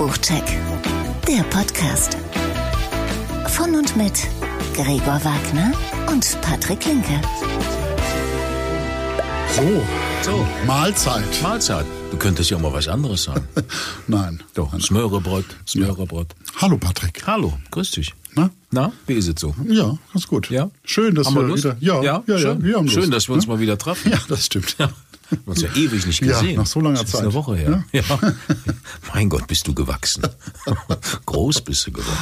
Kochbuchcheck, der Podcast. Von und mit Gregor Wagner und Patrick Linke. So, So. Mahlzeit. Mahlzeit. Du könntest ja auch mal was anderes sagen. Nein. Doch, Smörebrot, Smörebrot. Hallo Patrick. Hallo, grüß dich. Na? Na, wie ist es so? Ja, ganz gut. Ja? Schön, dass Haben wir wir wieder. Ja, ja, ja, schön. wir haben Lust. schön, dass wir uns ne? mal wieder treffen. Ja, das stimmt. Ja. Wir haben uns ja ewig nicht Ja, gesehen. nach so langer das ist Zeit. eine Woche her. Ja. mein Gott, bist du gewachsen. Groß bist du geworden.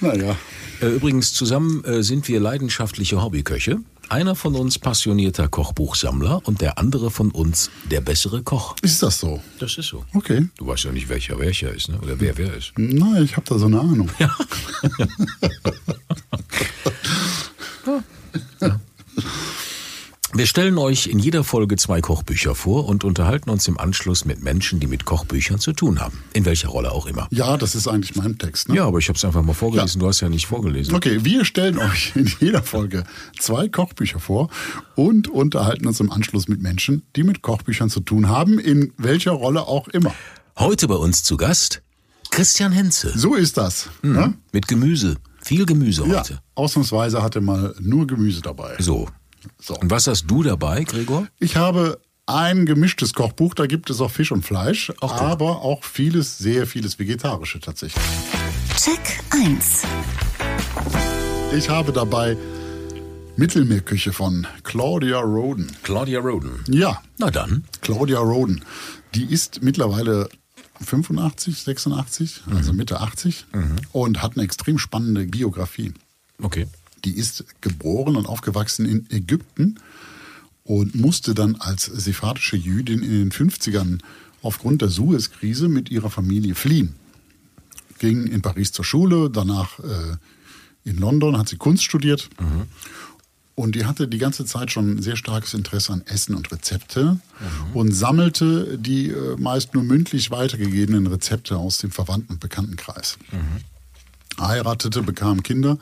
Naja. Äh, Übrigens, zusammen äh, sind wir leidenschaftliche Hobbyköche. Einer von uns passionierter Kochbuchsammler und der andere von uns der bessere Koch. Ist das so? Das ist so. Okay. Du weißt ja nicht, welcher welcher ist, ne? oder wer wer ist. Nein, ich habe da so eine Ahnung. Ja. Wir stellen euch in jeder Folge zwei Kochbücher vor und unterhalten uns im Anschluss mit Menschen, die mit Kochbüchern zu tun haben. In welcher Rolle auch immer. Ja, das ist eigentlich mein Text. Ne? Ja, aber ich habe es einfach mal vorgelesen. Du hast ja nicht vorgelesen. Okay, wir stellen euch in jeder Folge zwei Kochbücher vor und unterhalten uns im Anschluss mit Menschen, die mit Kochbüchern zu tun haben, in welcher Rolle auch immer. Heute bei uns zu Gast Christian Henze So ist das. Ne? mit Gemüse. Viel Gemüse Ja, heute. ausnahmsweise hatte mal nur Gemüse dabei. So. So. Und was hast du dabei, Gregor? Ich habe ein gemischtes Kochbuch, da gibt es auch Fisch und Fleisch, guck. aber auch vieles, sehr vieles Vegetarische tatsächlich. Check 1. Ich habe dabei Mittelmeerküche von Claudia Roden. Claudia Roden. Ja, Na dann. Claudia Roden. Die ist mittlerweile 85, 86, also Mitte 80 und hat eine extrem spannende Biografie. Okay. Die ist geboren und aufgewachsen in Ägypten und musste dann als sephardsche Jüdin in den 50ern aufgrund der Suez-Krise mit ihrer Familie fliehen. Ging in Paris zur Schule, danach äh, in London hat sie Kunst studiert. Und die hatte die ganze Zeit schon ein sehr starkes Interesse an Essen und Rezepte und sammelte die äh, meist nur mündlich weitergegebenen Rezepte aus dem Verwandten- und Bekanntenkreis. Heiratete, bekam Kinder,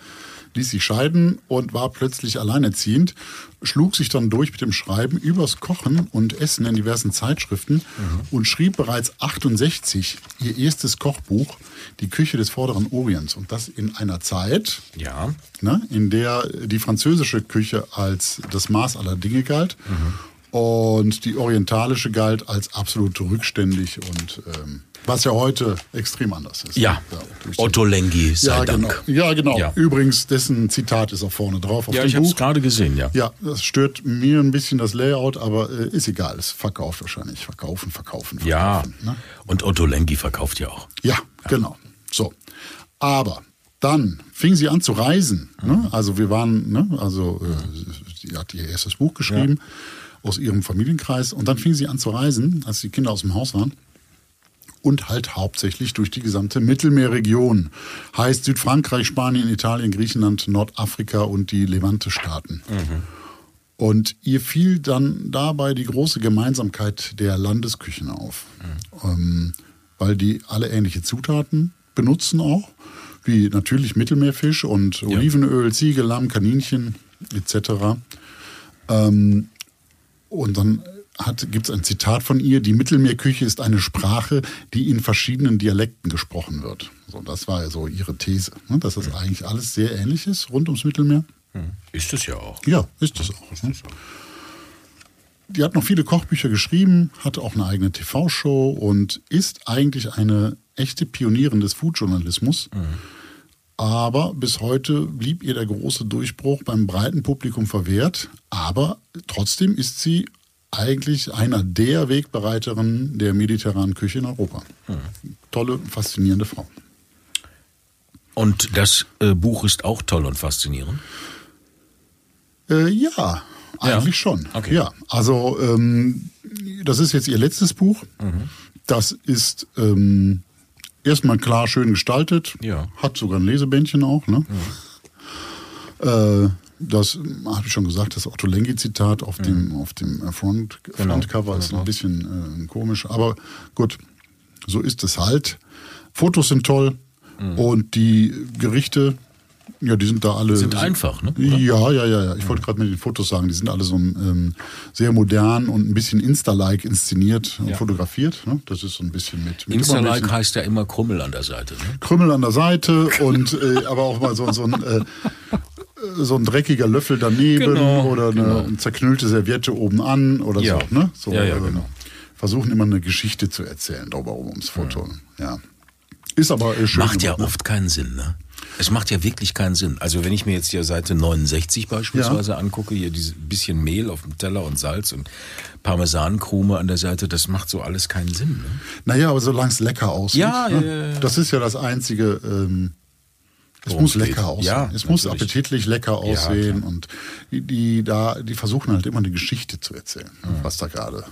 ließ sich scheiden und war plötzlich alleinerziehend, schlug sich dann durch mit dem Schreiben übers Kochen und Essen in diversen Zeitschriften und schrieb bereits 68 ihr erstes Kochbuch, Die Küche des Vorderen Orients. Und das in einer Zeit, Ja. ne, in der die französische Küche als das Maß aller Dinge galt und die orientalische galt als absolut rückständig und ähm, was ja heute extrem anders ist. Ja. die- Otto Lengi, sei ja, Dank. genau. Ja, genau. Ja. Übrigens, dessen Zitat ist auch vorne drauf auf Ja, ich habe es gerade gesehen, ja. Ja, das stört mir ein bisschen das Layout, aber äh, ist egal. Es verkauft wahrscheinlich. Verkaufen, verkaufen, Ja. verkaufen. Ne? Und Otto Lengi verkauft ja auch. Ja, genau. So. Aber dann fing sie an zu reisen. Ne? Also wir waren, ne? also äh, sie hat ihr erstes Buch geschrieben aus ihrem Familienkreis und dann fing sie an zu reisen, als die Kinder aus dem Haus waren. Und halt hauptsächlich durch die gesamte Mittelmeerregion. Heißt Südfrankreich, Spanien, Italien, Griechenland, Nordafrika und die Levante-Staaten. Und ihr fiel dann dabei die große Gemeinsamkeit der Landesküchen auf. Ähm, weil die alle ähnliche Zutaten benutzen auch, wie natürlich Mittelmeerfisch und Olivenöl, Ziege, Lamm, Kaninchen etc. Ähm, und dann gibt es ein Zitat von ihr, die Mittelmeerküche ist eine Sprache, die in verschiedenen Dialekten gesprochen wird. So, das war ja so ihre These, ne, dass das eigentlich alles sehr ähnlich ist rund ums Mittelmeer. Ist es ja auch. Ja, ist das auch. Ne? Die hat noch viele Kochbücher geschrieben, hat auch eine eigene TV-Show und ist eigentlich eine echte Pionierin des Foodjournalismus. Aber bis heute blieb ihr der große Durchbruch beim breiten Publikum verwehrt. Aber trotzdem ist sie eigentlich einer der Wegbereiterinnen der mediterranen Küche in Europa. Tolle, faszinierende Frau. Und das äh, Buch ist auch toll und faszinierend. Äh, ja, eigentlich schon. Okay. Ja, also ähm, das ist jetzt ihr letztes Buch. Das ist ähm, erstmal klar schön gestaltet. Ja. Hat sogar ein Lesebändchen auch. Ne? Äh, das habe ich schon gesagt, das Otto Lengi-Zitat auf dem, auf dem äh, Front, Genau, Frontcover ist genau. ein bisschen äh, komisch. Aber gut, so ist es halt. Fotos sind toll und die Gerichte Ja, die sind da alle. Sind einfach, ne? Ja, ja, ja, ja. Ich wollte gerade mit den Fotos sagen, die sind alle so ähm, sehr modern und ein bisschen Insta-like inszeniert und Ja. fotografiert. Ne? Das ist so ein bisschen mit. mit Insta-like heißt ja immer Krümmel an der Seite. Ne? Krümmel an der Seite und äh, aber auch mal so, so ein. Äh, so ein dreckiger Löffel daneben Genau, oder eine genau. zerknüllte Serviette oben an oder Ja. so. Ne? so Ja, ja, äh, genau. Versuchen immer eine Geschichte zu erzählen, darüber ums Foto. Ja. Ist aber äh, schön. Macht ja ne? oft keinen Sinn, ne? Es macht ja wirklich keinen Sinn. Also wenn ich mir jetzt hier Seite 69 beispielsweise angucke, hier dieses bisschen Mehl auf dem Teller und Salz und Parmesankrume an der Seite, das macht so alles keinen Sinn. Ne? Naja, aber solange es lecker aussieht. Ja, ne? ja, ja, ja. Das ist ja das Einzige. Ähm, es muss es geht. lecker aussehen. Ja, es muss natürlich. appetitlich lecker aussehen und die, die da, die versuchen halt immer eine Geschichte zu erzählen, ne? was da gerade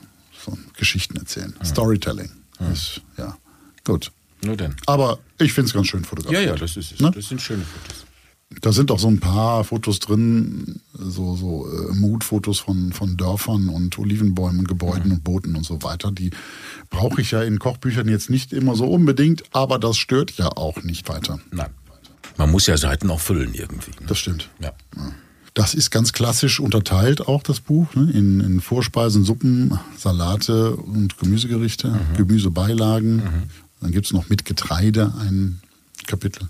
so Geschichten erzählen. Storytelling. Ist, ja, gut. Nur denn. Aber ich finde es ganz schön Ja, fotografiert. ja, das ist es. Ne? Das sind schöne Fotos. Da sind auch so ein paar Fotos drin, so, so äh, Mutfotos von, von Dörfern und Olivenbäumen, Gebäuden und Booten und so weiter. Die brauche ich ja in Kochbüchern jetzt nicht immer so unbedingt, aber das stört ja auch nicht weiter. Nein. Man muss ja Seiten auch füllen irgendwie. Ne? Das stimmt. Ja. Das ist ganz klassisch unterteilt auch das Buch ne? in, in Vorspeisen, Suppen, Salate und Gemüsegerichte, Gemüsebeilagen. Dann gibt's noch mit Getreide ein Kapitel.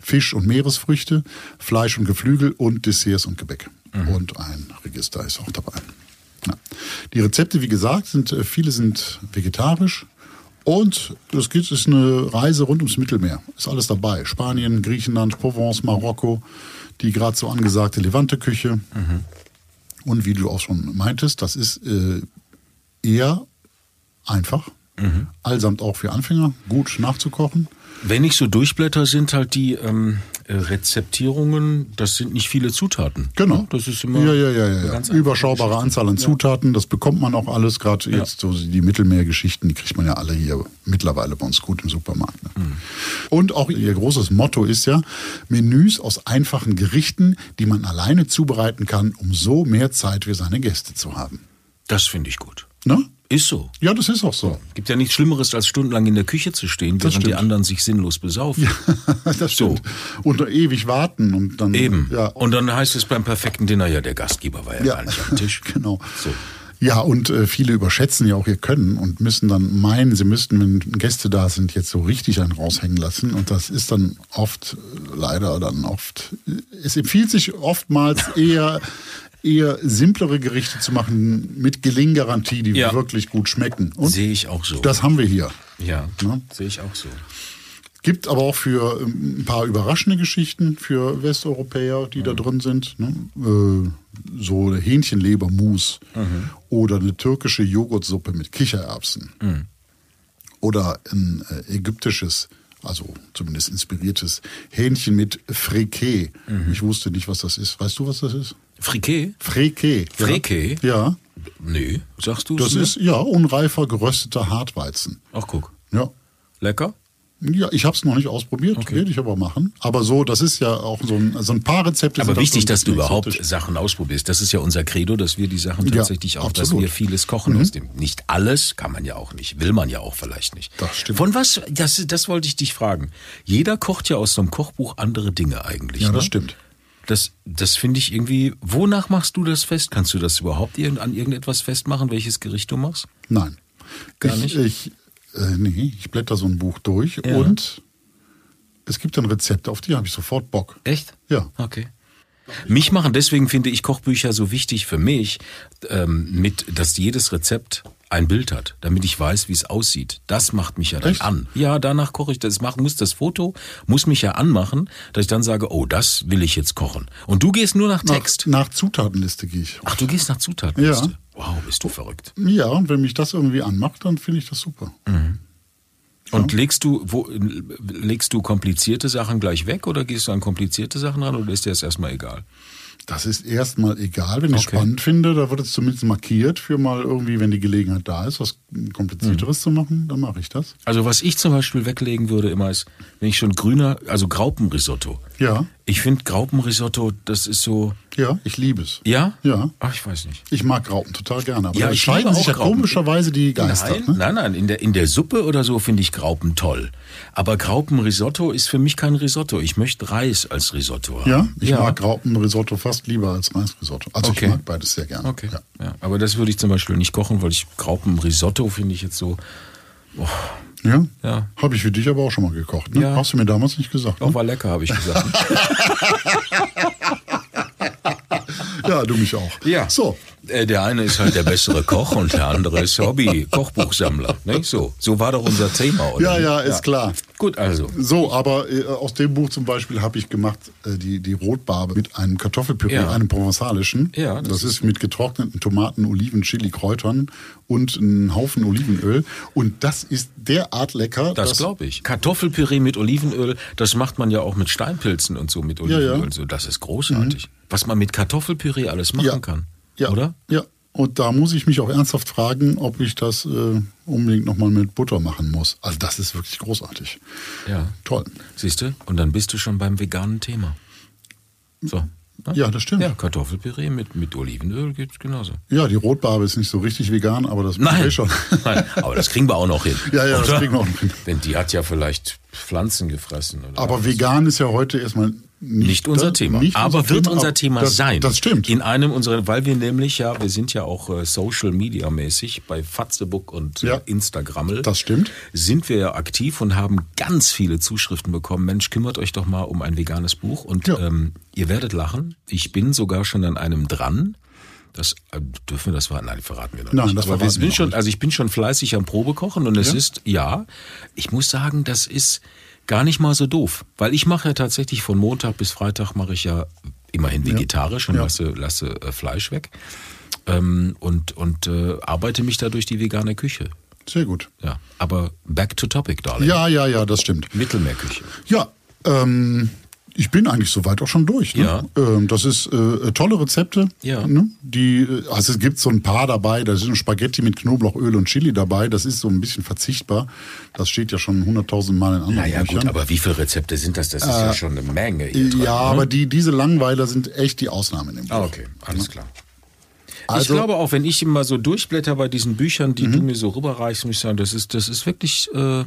Fisch und Meeresfrüchte, Fleisch und Geflügel und Desserts und Gebäck. Und ein Register ist auch dabei. Ja. Die Rezepte, wie gesagt, sind äh, viele sind vegetarisch. Und es gibt ist eine Reise rund ums Mittelmeer. Ist alles dabei. Spanien, Griechenland, Provence, Marokko, die gerade so angesagte Levante-Küche. Und wie du auch schon meintest, das ist äh, eher einfach. Allsamt auch für Anfänger, gut nachzukochen. Wenn ich so durchblätter, sind halt die ähm, äh, Rezeptierungen, das sind nicht viele Zutaten. Genau. Ne? Das ist immer ja, ja, ja, ja, eine ja. ganz Überschaubare Anzahl an Zutaten, das bekommt man auch alles. Gerade jetzt so die Mittelmeergeschichten, die kriegt man ja alle hier mittlerweile bei uns gut im Supermarkt. Ne? Mhm. Und auch ihr großes Motto ist ja Menüs aus einfachen Gerichten, die man alleine zubereiten kann, um so mehr Zeit für seine Gäste zu haben. Das finde ich gut. Ne? Ist so. Ja, das ist auch so. Gibt ja nichts Schlimmeres, als stundenlang in der Küche zu stehen, Das während die stimmt. anderen sich sinnlos besaufen. das stimmt. Und ewig warten und dann Eben. Ja, Und dann heißt es beim perfekten Dinner, ja, der Gastgeber war ja, Ja. gar nicht am Tisch. genau. So. Ja, und äh, viele überschätzen ja auch ihr Können und müssen dann meinen, sie müssten, wenn Gäste da sind, jetzt so richtig einen raushängen lassen. Und das ist dann oft, äh, leider dann oft, äh, es empfiehlt sich oftmals eher, eher simplere Gerichte zu machen mit Gelinggarantie, die Ja. wirklich gut schmecken. Sehe ich auch so. das haben wir hier. ja, Ne? sehe ich auch so. Gibt aber auch für ähm, ein paar überraschende Geschichten für Westeuropäer, die da drin sind. Ne? Äh, so Hähnchenlebermus oder eine türkische Joghurtsuppe mit Kichererbsen. Oder ein äh, ägyptisches, also zumindest inspiriertes Hähnchen mit Freke. Ich wusste nicht, was das ist. Weißt du, was das ist? Friquet? Ja. Freke? Ja. Nee, sagst du Das ist ja unreifer gerösteter Hartweizen. Ach, guck. Ja. Lecker? Ja, ich habe es noch nicht ausprobiert, Okay. werde ich aber machen. Aber so, das ist ja auch so ein, so ein paar Rezepte. Aber wichtig, ein dass du überhaupt exotisch. Sachen ausprobierst. Das ist ja unser Credo, dass wir die Sachen Ja, tatsächlich auch, dass absolut. Mhm. wir vieles kochen aus dem. Nicht alles kann man ja auch nicht, will man ja auch vielleicht nicht. Das stimmt. Von was, das, das wollte ich dich fragen. Jeder kocht ja aus so einem Kochbuch andere Dinge eigentlich. Ja, ne? das stimmt. Das, das finde ich irgendwie, wonach machst du das fest? Kannst du das überhaupt irgend- an irgendetwas festmachen, welches Gericht du machst? Nein. Gar ich, nicht? Ich, äh, nee, ich blätter so ein Buch durch Ja. und es gibt dann Rezepte, auf die habe ich sofort Bock. Echt? Ja. Okay. Mich machen, deswegen finde ich Kochbücher so wichtig für mich, ähm, mit, dass jedes Rezept ein Bild hat, damit ich weiß, wie es aussieht. Das macht mich ja dann Echt? an. Ja, danach koche ich das, mach, muss das Foto, muss mich ja anmachen, dass ich dann sage, oh, das will ich jetzt kochen. Und du gehst nur nach Nach, Text. nach Zutatenliste gehe ich. Ach, du gehst nach Zutatenliste. Ja. Wow, bist du verrückt. Ja, und wenn mich das irgendwie anmacht, dann finde ich das super. Und legst du, wo, legst du komplizierte Sachen gleich weg oder gehst du an komplizierte Sachen ran oder ist dir das erstmal egal? Das ist erstmal egal, wenn ich Okay. spannend finde, da wird es zumindest markiert für mal irgendwie, wenn die Gelegenheit da ist, was komplizierteres zu machen, dann mache ich das. Also was ich zum Beispiel weglegen würde immer ist, wenn ich schon grüner, also Graupenrisotto. Ja, Ich finde Graupenrisotto, das ist so, ja, ich liebe es. ja? Ja. Ach, ich weiß nicht. Ich mag Graupen total gerne, aber Ja, da ich scheiden sich auch ja Graupen. komischerweise die Geister. Nein, ne? nein, nein, in der, in der Suppe oder so finde ich Graupen toll. Aber Graupenrisotto ist für mich kein Risotto. Ich möchte Reis als Risotto haben. Ja, ich ja. mag Graupenrisotto fast lieber als Reisrisotto. Also Okay. ich mag beides sehr gerne. Okay. Ja. Ja. aber das würde ich zum Beispiel nicht kochen, weil ich Graupenrisotto finde ich jetzt so. Ja? Ja. Habe ich für dich aber auch schon mal gekocht. Ne? Ja. Hast du mir damals nicht gesagt. Auch Ne? war lecker, habe ich gesagt. Ja, du mich auch. Ja. So, Äh, Der eine ist halt der bessere Koch und der andere ist Hobby-Kochbuchsammler. Nicht so? So war doch unser Thema, oder? ja, ja, ist klar. Gut, also. So, aber äh, aus dem Buch zum Beispiel habe ich gemacht äh, die, die Rotbarbe mit einem Kartoffelpüree, Ja. einem provenzalischen. Ja, das, das ist mit getrockneten Tomaten, Oliven, Chili, Kräutern und einem Haufen Olivenöl. Und das ist derart lecker. Das glaube ich. Kartoffelpüree mit Olivenöl, das macht man ja auch mit Steinpilzen und so mit Olivenöl. Ja, Mhm. ja. So, das ist großartig. Was man mit Kartoffelpüree alles machen Ja. kann. Ja. Oder? Ja. Und da muss ich mich auch ernsthaft fragen, ob ich das äh, unbedingt nochmal mit Butter machen muss. Also das ist wirklich großartig. Ja. Toll. Siehst du? Und dann bist du schon beim veganen Thema. So. ne? Ja, das stimmt. Ja, Kartoffelpüree mit, mit Olivenöl geht's genauso. Ja, die Rotbarbe ist nicht so richtig vegan, aber das Nein. schon. Nein, aber das kriegen wir auch noch hin. Ja, ja, das oder? kriegen wir auch noch hin. Denn die hat ja vielleicht Pflanzen gefressen. Aber was. vegan ist ja heute erstmal nicht, Nicht unser das- Thema. nicht aber wird Thema, unser Thema das, sein. Das stimmt. In einem unserer, weil wir nämlich ja, wir sind ja auch äh, Social Media mäßig bei Fatzebook und Ja. äh, Instagrammel. Das stimmt. Sind wir ja aktiv und haben ganz viele Zuschriften bekommen. Mensch, kümmert euch doch mal um ein veganes Buch und Ja. ähm, ihr werdet lachen. Ich bin sogar schon an einem dran. Das äh, dürfen wir das verraten? Nein, verraten wir noch Nein, nicht. das Aber wir verraten wir sind schon, nicht. also ich bin schon fleißig am Probekochen und es Ja? ist ja, ich muss sagen, das ist gar nicht mal so doof, weil ich mache ja tatsächlich von Montag bis Freitag mache ich ja immerhin vegetarisch und Ja. lasse lasse äh, Fleisch weg ähm, und und äh, arbeite mich da durch die vegane Küche. Sehr gut. Ja, aber back to topic, darling. Ja, ja, ja, das stimmt. Mittelmeerküche. Ja, ähm, ich bin eigentlich soweit auch schon durch. Ne? Ja. Ähm, das ist äh, tolle Rezepte. Ja. Ne? Die, äh, also es gibt so ein paar dabei, da sind Spaghetti mit Knoblauchöl und Chili dabei. Das ist so ein bisschen verzichtbar. Das steht ja schon hunderttausend Mal in anderen Naja, Büchern. gut, aber wie viele Rezepte sind das? Das ist ja schon eine Menge. Hier drin, Äh, ja, ne? aber die, diese Langweiler sind echt die Ausnahme in dem Buch. Ah, okay, alles klar. ich Also- glaube auch, wenn ich immer so durchblätter bei diesen Büchern, die du mir so rüberreichst, muss ich sagen, das ist, das ist wirklich äh,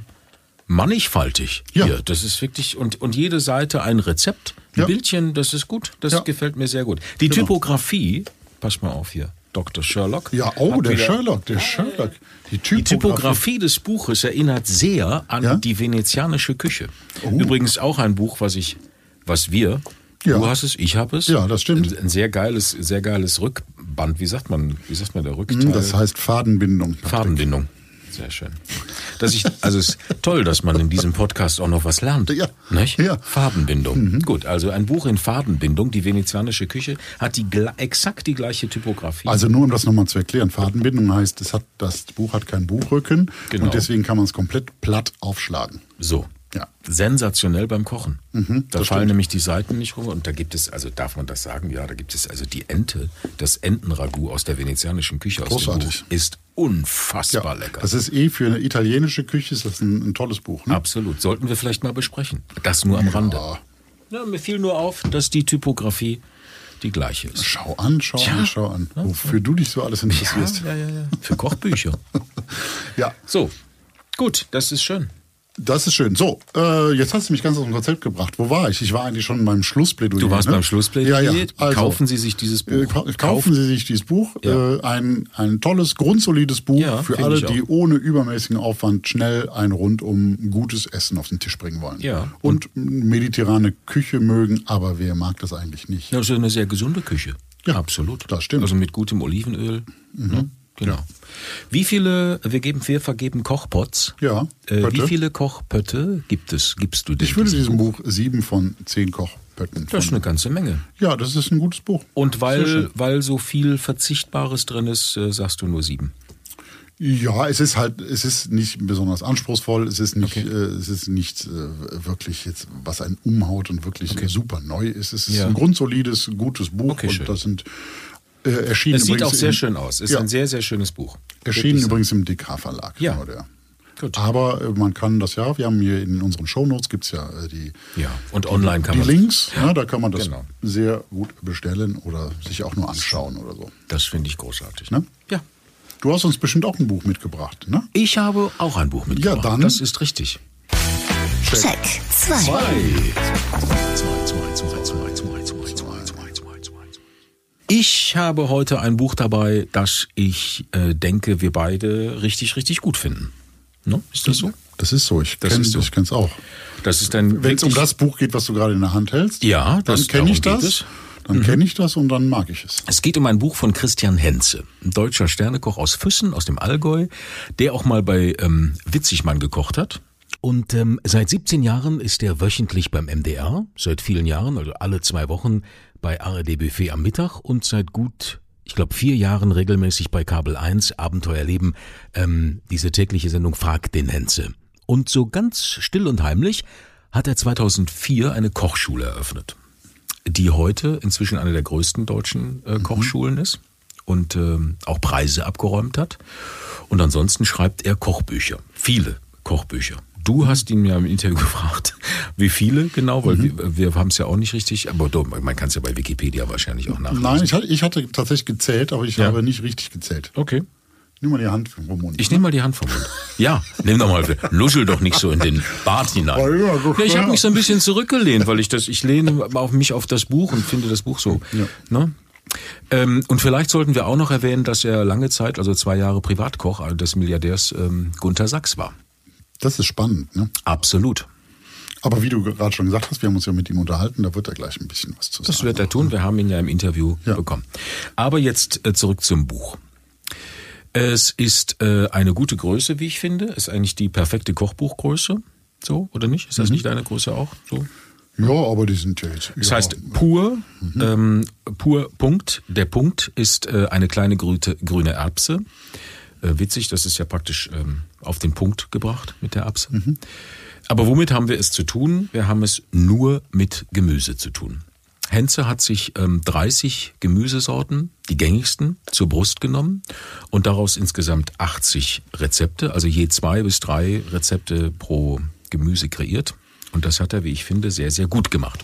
mannigfaltig Ja. hier. Das ist wirklich, und, und jede Seite ein Rezept, ein Ja. Bildchen, das ist gut. Das Ja. gefällt mir sehr gut. Die Genau. Typografie, pass mal auf hier, Dr. Sherlock. Ja, oh, der Sherlock, der Sherlock. Die Die Typografie. Typografie des Buches erinnert sehr an die venezianische Küche. Oh. Übrigens auch ein Buch, was ich, was wir, du hast es, ich habe es. Ja, das stimmt. Ein, ein sehr geiles, sehr geiles Rückband. Wie sagt man, wie sagt man der Rückteil? Das heißt Fadenbindung. Fadenbindung. Sehr schön. Dass ich, also es ist toll, dass man in diesem Podcast auch noch was lernt. Ja. Nicht? Ja. Mhm. Fadenbindung. Gut, also ein Buch in Fadenbindung, die venezianische Küche, hat die exakt die gleiche Typografie. Also nur um das nochmal zu erklären, Fadenbindung heißt, es hat, das Buch hat keinen Buchrücken Genau. und deswegen kann man es komplett platt aufschlagen. So. Ja. Sensationell beim Kochen. da Mhm, das fallen stimmt. nämlich die Seiten nicht rum und da gibt es, also darf man das sagen, ja, da gibt es also die Ente, das Entenragout aus der venezianischen Küche aus dem Großartig. Buch ist unfassbar lecker. Das ist eh für eine italienische Küche ist das ein, ein tolles Buch. Ne? Absolut. Sollten wir vielleicht mal besprechen. Das nur am Rande. Ja, mir fiel nur auf, dass die Typografie die gleiche ist. Schau an, schau Tja. an, schau an. Wofür du dich so alles interessierst. ja, ja, ja. Für Kochbücher. Ja, So, gut, das ist schön. Das ist schön. So, äh, jetzt hast du mich ganz aus dem Konzept gebracht. Wo war ich? Ich war eigentlich schon beim Schlussplädoyer. Du warst ne? beim Schlussplädoyer. Ja, ja. Also, Kaufen Sie sich dieses Buch. Äh, kau- kaufen Sie sich dieses Buch. Ja. Äh, ein, ein tolles, grundsolides Buch Ja, für alle, die ohne übermäßigen Aufwand schnell ein rundum gutes Essen auf den Tisch bringen wollen. Ja. Und mediterrane Küche mögen, aber wer mag das eigentlich nicht? Ja, Das ist eine sehr gesunde Küche. Ja, absolut. das stimmt. Mhm. Also mit gutem Olivenöl. Ne? Genau. Wie viele, wir geben, wir vergeben Kochpots. Ja, Äh, wie viele Kochpötte gibt es, gibst du denn? Ich würde diesem Buch sieben von zehn Kochpötten. Das ist eine ganze Menge. ja, das ist ein gutes Buch. Und weil, schön. weil so viel Verzichtbares drin ist, äh, sagst du nur sieben. Ja, es ist halt, es ist nicht besonders anspruchsvoll, es ist nicht, äh, es ist nicht äh, wirklich jetzt, was einen umhaut und wirklich super neu ist. Es ist Ja. ein grundsolides, gutes Buch Okay, schön. und da sind Äh, erschienen Es sieht auch sehr im- schön aus. Ist Ja. ein sehr, sehr schönes Buch. Erschienen Wirklich übrigens im DK-Verlag. Ja. genau der. Gut. Aber äh, man kann das ja, wir haben hier in unseren Shownotes gibt es ja äh, die, Ja, und online kann die man Links, ja, da kann man das Genau. sehr gut bestellen oder sich auch nur anschauen oder so. Das finde ich großartig. Ne? Ja. Du hast uns bestimmt auch ein Buch mitgebracht, ne? Ich habe auch ein Buch mitgebracht. Ja, dann- Das ist richtig. Check 2. Ich habe heute ein Buch dabei, das ich äh, denke, wir beide richtig, richtig gut finden. Ne? Ist das so? Das ist so, ich Das kenne ist so. auch. Das ist ein Wenn es um das Buch geht, was du gerade in der Hand hältst, Ja, dann kenne ich das. Dann kenne ich das und dann mag ich es. Es geht um ein Buch von Christian Henze, ein deutscher Sternekoch aus Füssen, aus dem Allgäu, der auch mal bei ähm, Witzigmann gekocht hat. Und ähm, seit 17 Jahren ist er wöchentlich beim MDR, seit vielen Jahren, also alle zwei Wochen bei ARD Buffet am Mittag und seit gut, ich glaube, vier Jahren regelmäßig bei Kabel 1 Abenteuerleben, ähm, diese tägliche Sendung Frag den Henze. Und so ganz still und heimlich hat er 2004 eine Kochschule eröffnet die heute inzwischen eine der größten deutschen äh, Kochschulen ist und ähm, auch Preise abgeräumt hat. Und ansonsten schreibt er Kochbücher, viele Kochbücher. Du hast ihn ja im Interview gefragt, wie viele genau, weil wir, wir haben es ja auch nicht richtig, aber doch, man kann es ja bei Wikipedia wahrscheinlich auch nachlesen. Nein, ich hatte, ich hatte tatsächlich gezählt, aber ich Ja. habe nicht richtig gezählt. Okay. Nimm mal die Hand vom Mund. Ich nehme mal die Hand vom Mund. Ja, nimm doch mal, nuschel doch nicht so in den Bart hinein. Ja, ich habe mich so ein bisschen zurückgelehnt, weil ich das, ich lehne auf mich auf das Buch und finde das Buch so. Ja. Ne? Ähm, und vielleicht sollten wir auch noch erwähnen, dass er lange Zeit, also zwei Jahre Privatkoch des Milliardärs ähm, Gunther Sachs war. Das ist spannend, ne? Absolut. Aber wie du gerade schon gesagt hast, wir haben uns ja mit ihm unterhalten, da wird er gleich ein bisschen was zu sagen. Das wird er tun. Wir haben ihn ja im Interview Ja. bekommen. Aber jetzt äh, zurück zum Buch. Es ist äh, eine gute Größe, wie ich finde. Ist eigentlich die perfekte Kochbuchgröße. So, oder nicht? Ist das nicht deine Größe auch? So? Ja, aber die sind ja jetzt. Das ja, heißt pur, ähm, pur Punkt. Der Punkt ist äh, eine kleine grüne Erbse. Äh, witzig, das ist ja praktisch ähm, auf den Punkt gebracht mit der Erbse. Aber womit haben wir es zu tun? Wir haben es nur mit Gemüse zu tun. Henze hat sich ähm, 30 Gemüsesorten, die gängigsten, zur Brust genommen und daraus insgesamt 80 Rezepte, also je zwei bis drei Rezepte pro Gemüse kreiert. Und das hat er, wie ich finde, sehr, sehr gut gemacht.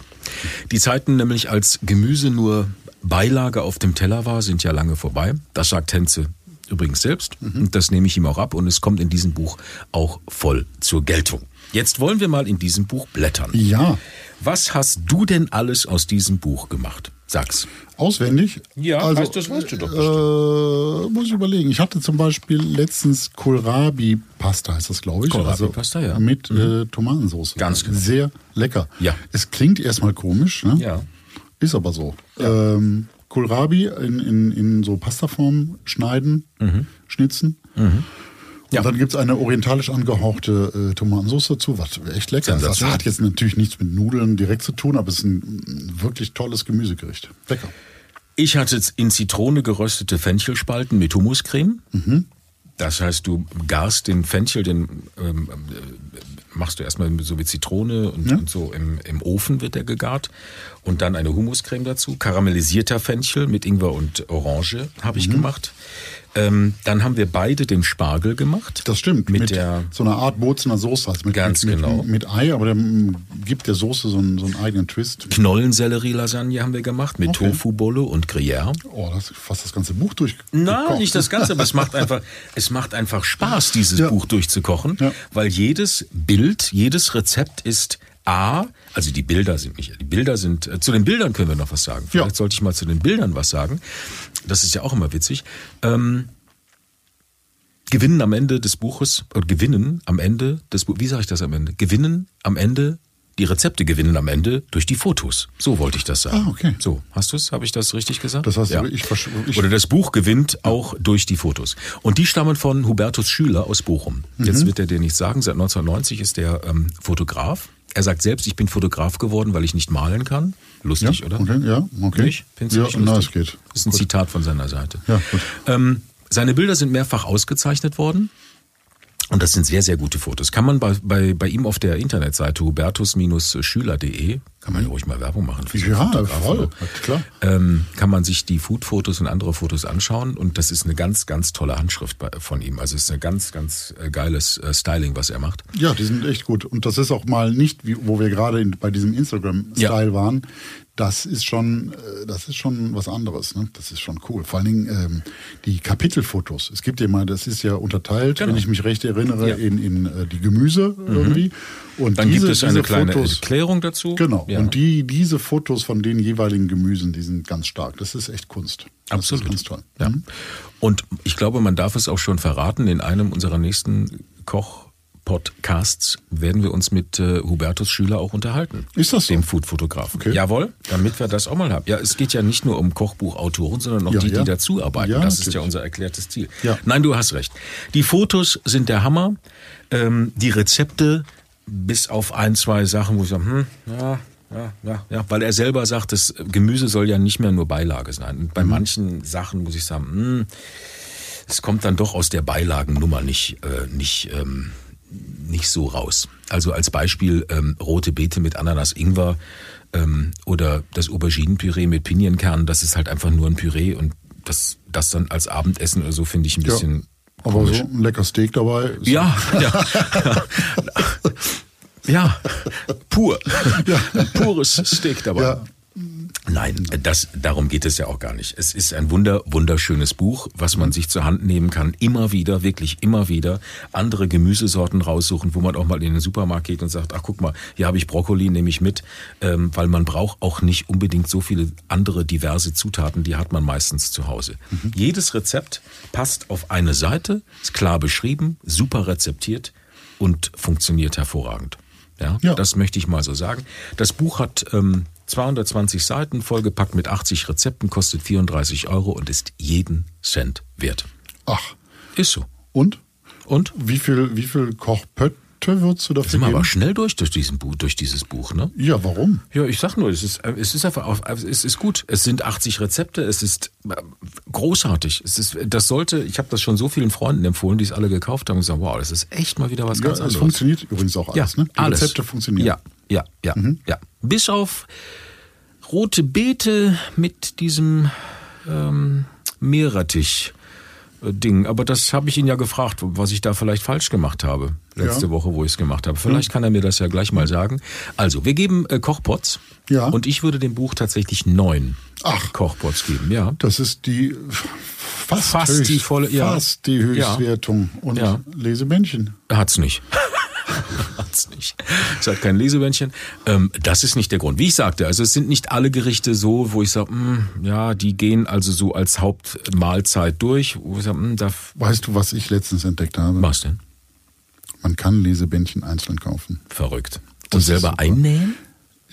Die Zeiten nämlich, als Gemüse nur Beilage auf dem Teller war, sind ja lange vorbei. Das sagt Henze übrigens selbst. Und das nehme ich ihm auch ab. Und es kommt in diesem Buch auch voll zur Geltung. Jetzt wollen wir mal in diesem Buch blättern. Ja, Was hast du denn alles aus diesem Buch gemacht? Sag's. auswendig. Ja, also, weißt du, das weißt du doch Äh, muss ich überlegen. Ich hatte zum Beispiel letztens Kohlrabi-Pasta, heißt das, glaube ich. Kohlrabi-Pasta, ja. Mit äh, Tomatensauce. Ganz genau. Sehr lecker. Ja. Es klingt erstmal komisch, ne? Ja. Ist aber so. Ähm, Kohlrabi in, in, in so Pastaform schneiden, schnitzen. Mhm. Ja. Und dann gibt's eine orientalisch angehauchte äh, Tomatensauce dazu, was echt lecker ist. Das Sensation. hat jetzt natürlich nichts mit Nudeln direkt zu tun, aber es ist ein, wirklich tolles Gemüsegericht. Lecker. Ich hatte in Zitrone geröstete Fenchelspalten mit Humuscreme. Das heißt, du garst den Fenchel, den ähm, äh, machst du erstmal so wie Zitrone und, Ja. und so im, im Ofen wird der gegart. Und dann eine Humuscreme dazu. Karamellisierter Fenchel mit Ingwer und Orange habe ich gemacht. Ähm, dann haben wir beide den Spargel gemacht. Das stimmt. Mit, der so einer Art Bozener Soße. Also mit, Ganz mit, genau. Mit, mit Ei, aber der mm, gibt der Soße so einen, so einen eigenen Twist. Knollensellerie-Lasagne haben wir gemacht mit Okay. Tofu-Bolle und Gruyère. Oh, das ist fast das ganze Buch durch. Nein, nicht das Ganze, aber es macht einfach, es macht einfach Spaß, dieses Ja. Buch durchzukochen, Ja. weil jedes Bild, jedes Rezept ist A, also die Bilder sind nicht, die Bilder sind, äh, zu den Bildern können wir noch was sagen. Vielleicht Ja. sollte ich mal zu den Bildern was sagen. Das ist ja auch immer witzig. Ähm, gewinnen am Ende des Buches, oder gewinnen am Ende des Buches, wie sage ich das am Ende? Gewinnen am Ende, die Rezepte gewinnen am Ende durch die Fotos. So wollte ich das sagen. Ah, okay. So, hast du es? Habe ich das richtig gesagt? Das heißt, ich versch- ich- Oder das Buch gewinnt auch durch die Fotos. Und die stammen von Hubertus Schüler aus Bochum. Mhm. Jetzt wird er dir nicht sagen, seit 1990 ist er ähm, Fotograf. Er sagt selbst, ich bin Fotograf geworden, weil ich nicht malen kann. Lustig, Ja, oder? okay, ja, okay. Nicht? Findest Ja, nicht na, es geht. Das ist ein Gut. Zitat von seiner Seite. Ja, gut. Ähm, seine Bilder sind mehrfach ausgezeichnet worden. Und das sind sehr, sehr gute Fotos. Kann man bei, bei, bei ihm auf der Internetseite hubertus-schüler.de, kann man ja ruhig mal Werbung machen. Für Ja, Fotografen, voll, ne? klar. Ähm, kann man sich die Food-Fotos und andere Fotos anschauen. Und das ist eine ganz, ganz tolle Handschrift von ihm. Also es ist ein ganz, ganz äh, geiles äh, Styling, was er macht. Ja, die sind echt gut. Und das ist auch mal nicht, wie, wo wir gerade bei diesem Instagram-Style Ja. waren. Das ist schon, äh, das ist schon was anderes. Ne? Das ist schon cool. Vor allen Dingen ähm, die Kapitelfotos. Es gibt ja mal, das ist ja unterteilt, Genau. wenn ich mich recht erinnere, Ja. Mhm. in, in äh, die Gemüse irgendwie. Und Dann diese, gibt es eine kleine Fotos, Erklärung dazu. Genau. Ja. Und die, diese Fotos von den jeweiligen Gemüsen, die sind ganz stark. Das ist echt Kunst. Das Absolut. ist ganz toll. Ja. Mhm. Und ich glaube, man darf es auch schon verraten, in einem unserer nächsten Koch-Podcasts werden wir uns mit äh, Hubertus Schüler auch unterhalten. Ist das so? Dem Food-Fotografen. Okay. Jawohl, damit wir das auch mal haben. Ja, es geht ja nicht nur um Kochbuchautoren, sondern auch Ja, die, ja. die dazu arbeiten. Ja, das ist natürlich. ja unser erklärtes Ziel. Ja. Nein, du hast recht. Die Fotos sind der Hammer. Ähm, die Rezepte, bis auf ein, zwei Sachen, wo ich sage, hm, ja, ja, ja, ja, weil er selber sagt, das Gemüse soll ja nicht mehr nur Beilage sein. Und Mhm. bei manchen Sachen muss ich sagen, hm, es kommt dann doch aus der Beilagennummer nicht, äh, nicht, ähm, nicht so raus. Also als Beispiel ähm, rote Beete mit Ananas Ingwer ähm, oder das Auberginenpüree mit Pinienkernen, das ist halt einfach nur ein Püree und das, das dann als Abendessen oder so finde ich ein Ja. bisschen Aber komisch. so ein lecker Steak dabei. ist- Ja, ja. ja, pur. Ein pures Steak dabei. Ja. Nein, das, darum geht es ja auch gar nicht. Es ist ein wunder, wunderschönes Buch, was man sich zur Hand nehmen kann. Immer wieder, wirklich immer wieder andere Gemüsesorten raussuchen, wo man auch mal in den Supermarkt geht und sagt, ach guck mal, hier habe ich Brokkoli, nehme ich mit. Ähm, weil man braucht auch nicht unbedingt so viele andere diverse Zutaten, die hat man meistens zu Hause. Jedes Rezept passt auf eine Seite, ist klar beschrieben, super rezeptiert und funktioniert hervorragend. Ja, Ja. das möchte ich mal so sagen. Das Buch hat ähm, 220 Seiten, vollgepackt mit 80 Rezepten, kostet 34 Euro und ist jeden Cent wert. Ach. Ist so. Und? Und? Wie viel, wie viel Kochpötte würdest du dafür Sind wir geben? aber schnell durch durch, diesen Buch, durch dieses Buch, ne? Ja, warum? Ja, ich sag nur, es ist, äh, es ist einfach, auf- es ist gut. Es sind 80 Rezepte, es ist äh, großartig. Es ist, das sollte, ich habe das schon so vielen Freunden empfohlen, die es alle gekauft haben und gesagt, wow, das ist echt mal wieder was Ja, ganz es anderes. funktioniert übrigens auch alles, ne? Die alles. Rezepte funktionieren. Ja, ja, ja, Mhm. ja. Bis auf rote Beete mit diesem ähm, Meerrettich. Ding, aber das habe ich ihn ja gefragt, was ich da vielleicht falsch gemacht habe letzte Ja. Woche, wo ich es gemacht habe. Vielleicht kann er mir das ja gleich mal sagen. Also, wir geben äh, Kochpots Ja. und ich würde dem Buch tatsächlich neun Ach. Kochpots geben. Ja, Das ist die fast, Fast höchst, die volle- ja. fast die Höchstwertung. Und Ja. Lesemännchen. Hat's nicht. Hat's nicht. Es hat kein Lesebändchen. Ähm, das ist nicht der Grund. Wie ich sagte, also es sind nicht alle Gerichte so, wo ich sage, ja, die gehen also so als Hauptmahlzeit durch. Wo ich sage, hm, da Weißt du, was ich letztens entdeckt habe? was denn? Man kann Lesebändchen einzeln kaufen. Verrückt. Das Und ist selber einnähen?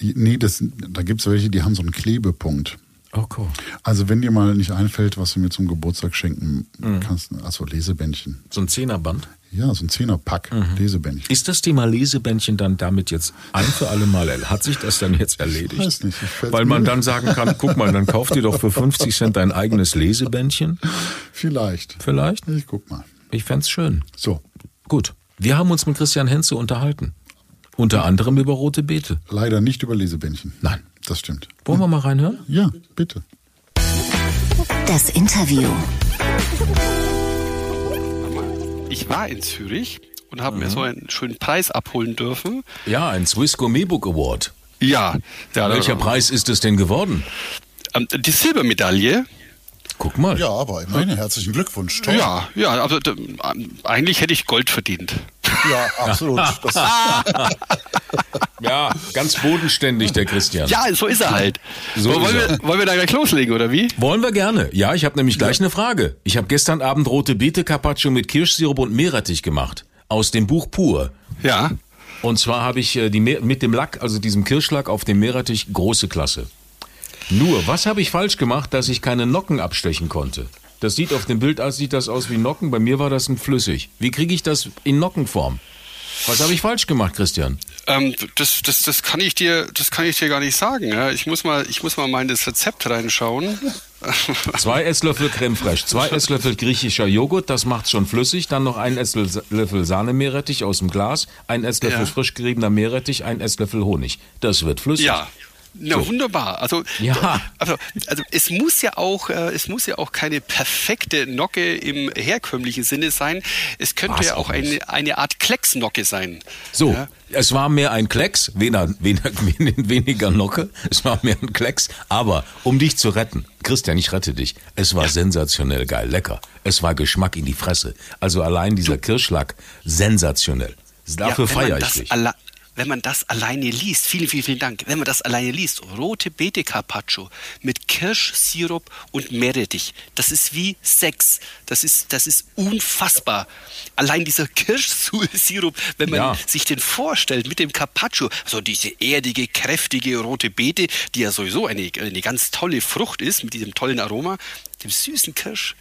Nee, das, da gibt es welche, die haben so einen Klebepunkt. Oh, cool. Also wenn dir mal nicht einfällt, was du mir zum Geburtstag schenken Mhm. kannst, also Lesebändchen. So ein Zehnerband. Ja, so ein Zehnerpack Mhm. Lesebändchen. Ist das Thema Lesebändchen dann damit jetzt ein für alle Mal, hat sich das dann jetzt erledigt? weiß nicht, ich Weil man mir- dann sagen kann, guck mal, dann kauf dir doch für 50 Cent dein eigenes Lesebändchen. Vielleicht. Vielleicht? Ich guck mal. Ich fänd's schön. So, Gut. Wir haben uns mit Christian Henze unterhalten. Unter anderem über rote Beete. leider nicht über Lesebändchen. Nein. Das stimmt. Wollen wir mal reinhören? Ja, bitte. Das Interview. Ich war in Zürich und habe Mhm. mir so einen schönen Preis abholen dürfen. Ja, ein Swiss Gourmet Book Award. Ja, ja Welcher Preis ist es denn geworden? ähm, Die Silbermedaille. Guck mal. Ja, aber immerhin herzlichen Glückwunsch. Toll. Ja, ja, also ähm, eigentlich hätte ich Gold verdient. Ja absolut. Das Ja, ganz bodenständig, der Christian. Ja, so ist er halt. So wollen, er. wir, wollen wir da gleich loslegen, oder wie? Wollen wir gerne. Ja, ich habe nämlich gleich eine Frage. Ich habe gestern Abend rote Beete Carpaccio mit Kirschsirup und Meerrettich gemacht. Aus dem Buch Pur. Ja. Und zwar habe ich äh, die Meer mit dem Lack, also diesem Kirschlack auf dem Meerrettich, große Klasse. Nur, was habe ich falsch gemacht, dass ich keine Nocken abstechen konnte? Das sieht auf dem Bild aus, sieht das aus wie Nocken, bei mir war das ein Flüssig. Wie kriege ich das in Nockenform? Was habe ich falsch gemacht, Christian? Ähm, das, das, das kann ich dir, das kann ich dir gar nicht sagen. Ja? Ich muss mal, ich muss mal mal in das Rezept reinschauen. Zwei Esslöffel Creme Fraiche, zwei Esslöffel griechischer Joghurt, das macht's schon flüssig. Dann noch ein Esslöffel Sahnemeerrettich aus dem Glas, ein Esslöffel Ja. frisch geriebener Meerrettich, ein Esslöffel Honig. Das wird flüssig. Ja. Na, wunderbar. Also, Ja. also, also es muss ja auch, äh, es muss ja auch keine perfekte Nocke im herkömmlichen Sinne sein. Es könnte War's ja auch eine, eine Art Klecksnocke sein. So, Ja. es war mehr ein Klecks, weniger, weniger, weniger Nocke, es war mehr ein Klecks, aber um dich zu retten, Christian, ich rette dich, es war sensationell geil, lecker, es war Geschmack in die Fresse, also allein dieser Kirschlack, sensationell, dafür Ja, feiere ich dich. Wenn man das alleine liest, vielen, vielen, vielen Dank. Wenn man das alleine liest, rote Beete Carpaccio mit Kirschsirup und Meerrettich, das ist wie Sex. Das ist, das ist unfassbar. Allein dieser Kirschsirup, wenn man Ja. sich den vorstellt mit dem Carpaccio, so diese erdige, kräftige rote Beete, die ja sowieso eine, eine ganz tolle Frucht ist, mit diesem tollen Aroma, dem süßen Kirsch,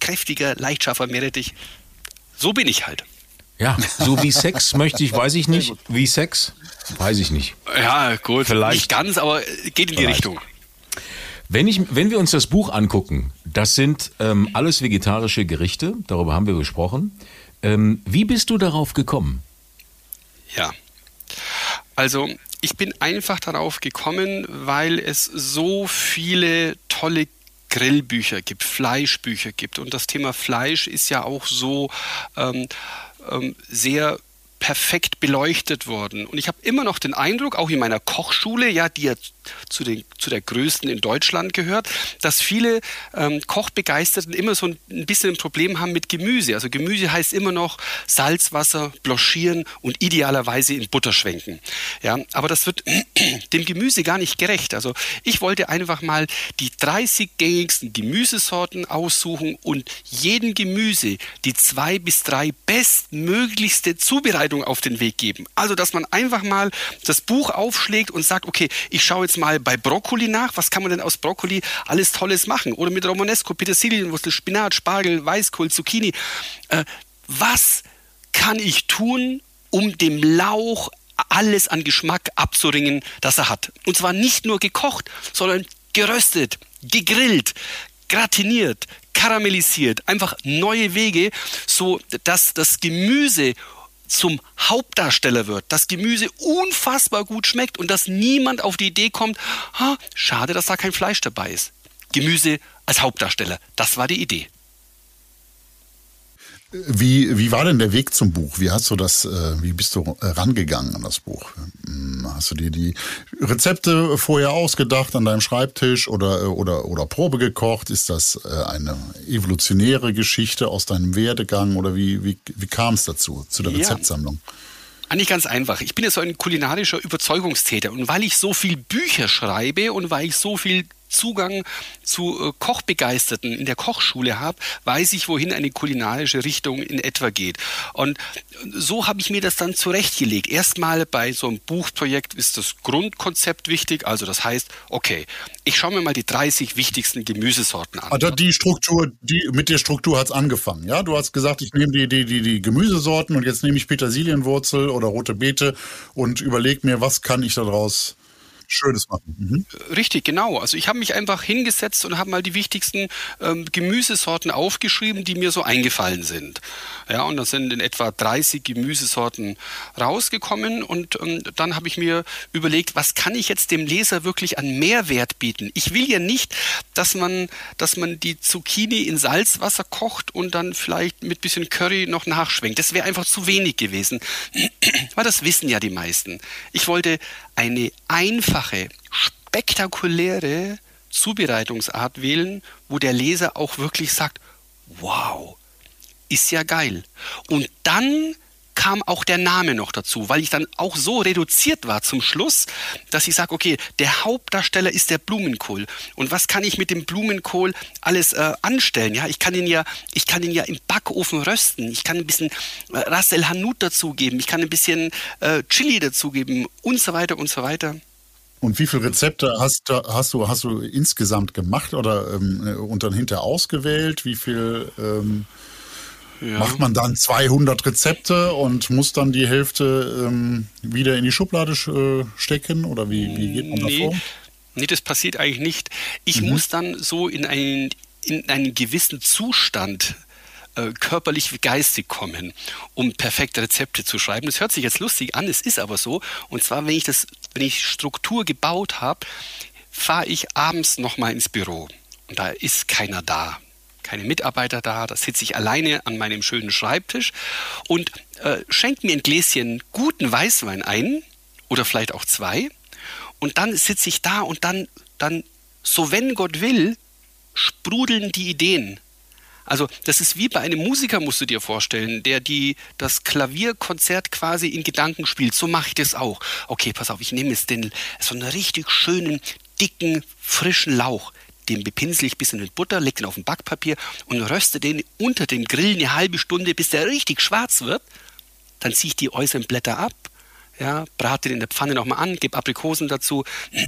kräftiger, leicht scharfer Meerrettich. So bin ich halt. Ja, so wie Sex möchte ich, weiß ich nicht, wie Sex, weiß ich nicht. Ja, gut. Vielleicht. Nicht ganz, aber geht in die Vielleicht. Richtung. Wenn, ich, wenn wir uns das Buch angucken, das sind ähm, alles vegetarische Gerichte, darüber haben wir gesprochen. Ähm, wie bist du darauf gekommen? Ja. Also, ich bin einfach darauf gekommen, weil es so viele tolle Grillbücher gibt, Fleischbücher gibt. Und das Thema Fleisch ist ja auch so ähm, sehr perfekt beleuchtet worden. Und ich habe immer noch den Eindruck, auch in meiner Kochschule, ja, die ja zu, den, zu der größten in Deutschland gehört, dass viele ähm, Kochbegeisterten immer so ein, bisschen ein Problem haben mit Gemüse. Also Gemüse heißt immer noch Salzwasser, blanchieren und idealerweise in Butter schwenken. Ja, aber das wird dem Gemüse gar nicht gerecht. Also ich wollte einfach mal die 30 gängigsten Gemüsesorten aussuchen und jedem Gemüse die zwei bis drei bestmöglichste Zubereitung auf den Weg geben. Also, dass man einfach mal das Buch aufschlägt und sagt, okay, ich schaue jetzt mal bei Brokkoli nach, was kann man denn aus Brokkoli alles Tolles machen? Oder mit Romanesco, Petersilienwurzel, Spinat, Spargel, Weißkohl, Zucchini. Äh, was kann ich tun, um dem Lauch alles an Geschmack abzuringen, das er hat? Und zwar nicht nur gekocht, sondern geröstet, gegrillt, gratiniert, karamellisiert, einfach neue Wege, so dass das Gemüse zum Hauptdarsteller wird, das Gemüse unfassbar gut schmeckt und dass niemand auf die Idee kommt, ah, schade, dass da kein Fleisch dabei ist. Gemüse als Hauptdarsteller, das war die Idee. Wie, wie war denn der Weg zum Buch? Wie hast du das, äh, wie bist du äh, rangegangen an das Buch? Hm, Hast du dir die Rezepte vorher ausgedacht an deinem Schreibtisch oder, äh, oder, oder Probe gekocht? Ist das eine evolutionäre Geschichte aus deinem Werdegang oder wie, wie, wie kam es dazu, zu der Ja. Rezeptsammlung? Eigentlich ganz einfach. Ich bin ja so ein kulinarischer Überzeugungstäter und weil ich so viel Bücher schreibe und weil ich so viel Zugang zu äh, Kochbegeisterten in der Kochschule habe, weiß ich, wohin eine kulinarische Richtung in etwa geht. Und so habe ich mir das dann zurechtgelegt. Erstmal bei so einem Buchprojekt ist das Grundkonzept wichtig. Also das heißt, okay, ich schaue mir mal die 30 wichtigsten Gemüsesorten an. Also die Struktur, die, mit der Struktur hat's angefangen, ja? Du hast gesagt, ich nehme die, die, die, die Gemüsesorten und jetzt nehme ich Petersilienwurzel oder rote Beete und überlege mir, was kann ich daraus Schönes machen. Mhm. Richtig, genau. Also ich habe mich einfach hingesetzt und habe mal die wichtigsten ähm, Gemüsesorten aufgeschrieben, die mir so eingefallen sind. Ja, und da sind in etwa 30 Gemüsesorten rausgekommen und ähm, dann habe ich mir überlegt, was kann ich jetzt dem Leser wirklich an Mehrwert bieten? Ich will ja nicht, dass man, dass man die Zucchini in Salzwasser kocht und dann vielleicht mit bisschen Curry noch nachschwenkt. Das wäre einfach zu wenig gewesen. Weil das wissen ja die meisten. Ich wollte eine einfache, spektakuläre Zubereitungsart wählen, wo der Leser auch wirklich sagt, wow, ist ja geil. Und dann kam auch der Name noch dazu, weil ich dann auch so reduziert war zum Schluss, dass ich sage, okay, der Hauptdarsteller ist der Blumenkohl. Und was kann ich mit dem Blumenkohl alles äh, anstellen? Ja, ich kann ihn ja, ich kann ihn ja im Backofen rösten. Ich kann ein bisschen äh, Ras el dazugeben. Ich kann ein bisschen äh, Chili dazugeben und so weiter und so weiter. Und wie viele Rezepte hast, du- hast, du, hast du insgesamt gemacht oder ähm, und dann hinterher ausgewählt? Wie viel ähm, macht man dann 200 Rezepte und muss dann die Hälfte ähm, wieder in die Schublade sch- äh, stecken? Oder wie, wie geht man da Nee. vor? Nee, das passiert eigentlich nicht. Ich mhm. muss dann so in einen, in einen gewissen Zustand äh, körperlich wie geistig kommen, um perfekte Rezepte zu schreiben. Das hört sich jetzt lustig an, es ist aber so. Und zwar, wenn ich das, wenn ich Struktur gebaut habe, fahre ich abends nochmal ins Büro. Und da ist keiner da keine Mitarbeiter da, da sitze ich alleine an meinem schönen Schreibtisch und äh, schenke mir ein Gläschen guten Weißwein ein oder vielleicht auch zwei und dann sitze ich da und dann, dann, so wenn Gott will, sprudeln die Ideen. Also das ist wie bei einem Musiker, musst du dir vorstellen, der die, das Klavierkonzert quasi in Gedanken spielt. So mache ich das auch. Okay, pass auf, ich nehme jetzt den, so einen richtig schönen, dicken, frischen Lauch den bepinsel ich ein bisschen mit Butter, leg den auf ein Backpapier und röste den unter dem Grill eine halbe Stunde, bis der richtig schwarz wird. Dann ziehe ich die äußeren Blätter ab, ja, brate den in der Pfanne nochmal an, gebe Aprikosen dazu.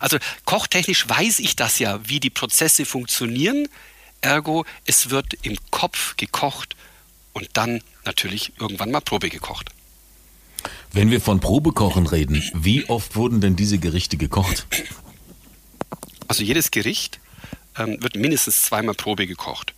Also kochtechnisch weiß ich das ja, wie die Prozesse funktionieren. Ergo, es wird im Kopf gekocht und dann natürlich irgendwann mal Probe gekocht. Wenn wir von Probekochen reden, wie oft wurden denn diese Gerichte gekocht? Also jedes Gericht ähm, wird mindestens zweimal Probe gekocht.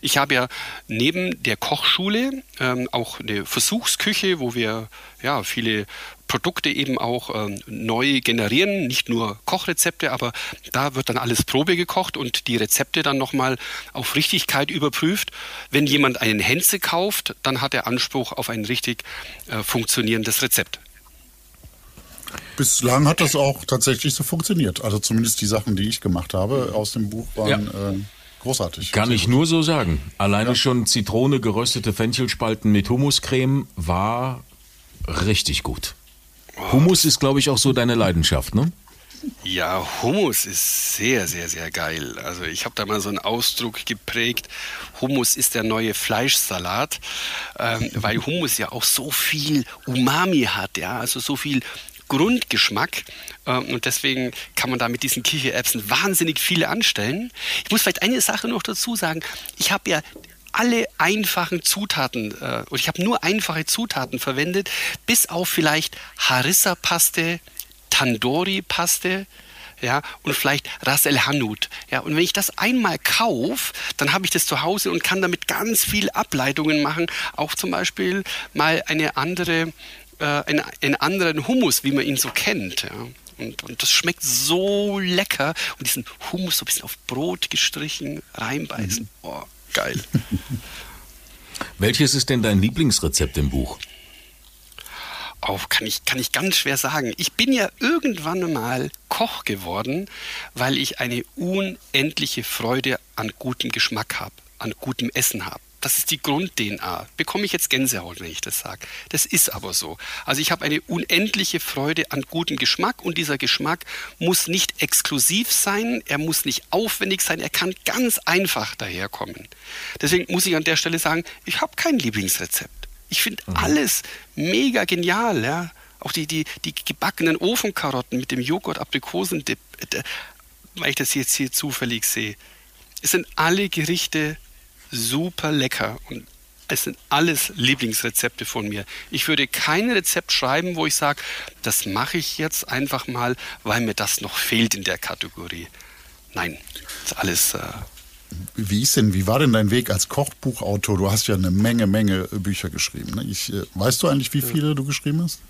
Ich habe ja neben der Kochschule ähm, auch eine Versuchsküche, wo wir ja viele Produkte eben auch ähm, neu generieren, nicht nur Kochrezepte, aber da wird dann alles Probe gekocht und die Rezepte dann nochmal auf Richtigkeit überprüft. Wenn jemand einen Henze kauft, dann hat er Anspruch auf ein richtig äh, funktionierendes Rezept. Bislang hat das auch tatsächlich so funktioniert. Also zumindest die Sachen, die ich gemacht habe aus dem Buch waren ja. äh, großartig. Kann ich nur so sagen. Alleine ja. schon Zitrone, geröstete Fenchelspalten mit Hummuscreme war richtig gut. Hummus ist, glaube ich, auch so deine Leidenschaft, ne? Ja, Hummus ist sehr, sehr, sehr geil. Also ich habe da mal so einen Ausdruck geprägt. Hummus ist der neue Fleischsalat, ähm, weil Hummus ja auch so viel Umami hat, ja, also so viel Grundgeschmack. Ähm, und deswegen kann man da mit diesen Kichererbsen wahnsinnig viele anstellen. Ich muss vielleicht eine Sache noch dazu sagen. Ich habe ja alle einfachen Zutaten, äh, und ich habe nur einfache Zutaten verwendet, bis auf vielleicht Harissa-Paste, Tandoori-Paste, ja, und vielleicht Ras El Hanout. Ja, und wenn ich das einmal kaufe, dann habe ich das zu Hause und kann damit ganz viel Ableitungen machen. Auch zum Beispiel mal eine andere äh, einen, einen anderen Hummus, wie man ihn so kennt. Ja. Und, und, das schmeckt so lecker. Und diesen Hummus so ein bisschen auf Brot gestrichen, reinbeißen. Oh, geil. Welches ist denn dein Lieblingsrezept im Buch? Auch kann ich, kann ich ganz schwer sagen. Ich bin ja irgendwann mal Koch geworden, weil ich eine unendliche Freude an gutem Geschmack habe, an gutem Essen habe. Das ist die Grund-DNA. Bekomme ich jetzt Gänsehaut, wenn ich das sage. Das ist aber so. Also ich habe eine unendliche Freude an gutem Geschmack und dieser Geschmack muss nicht exklusiv sein, er muss nicht aufwendig sein, er kann ganz einfach daherkommen. Deswegen muss ich an der Stelle sagen, ich habe kein Lieblingsrezept. Ich finde mhm. alles mega genial, ja. Auch die, die, die gebackenen Ofenkarotten mit dem Joghurt-Aprikosendip, äh, weil ich das jetzt hier zufällig sehe. Es sind alle Gerichte super lecker und es sind alles Lieblingsrezepte von mir. Ich würde kein Rezept schreiben, wo ich sage, das mache ich jetzt einfach mal, weil mir das noch fehlt in der Kategorie. Nein, das ist alles. Äh wie ist denn, wie war denn dein Weg als Kochbuchautor? Du hast ja eine Menge, Menge Bücher geschrieben. Ne? Ich, äh, weißt du eigentlich, wie viele du geschrieben hast?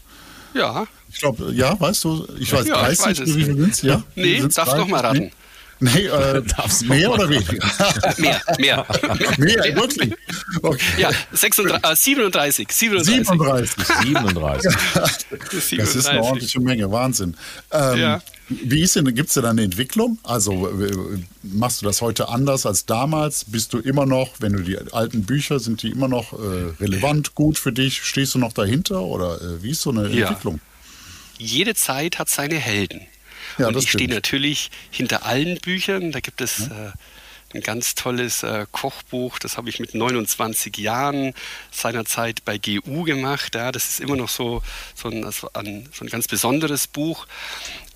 Ja. Ich glaube, ja, weißt du, ich weiß, ja, 30, ich weiß wie viele sind Ja? Nee, darfst doch mal raten. Nee? Nee, äh, mehr oder weniger? mehr, mehr. mehr, wirklich? Okay. Ja, 36, äh, 37. 37. 37. 37. Das ist eine ordentliche Menge, Wahnsinn. Ähm, ja. Wie ist denn, gibt es denn eine Entwicklung? Also machst du das heute anders als damals? Bist du immer noch, wenn du die alten Bücher, sind die immer noch äh, relevant, gut für dich? Stehst du noch dahinter oder äh, wie ist so eine ja. Entwicklung? Jede Zeit hat seine Helden. Ja, und ich stehe natürlich hinter allen Büchern. Da gibt es ja. Ein ganz tolles äh, Kochbuch, das habe ich mit 29 Jahren seinerzeit bei GU gemacht. Ja, das ist immer noch so, so, ein, also ein, so ein ganz besonderes Buch.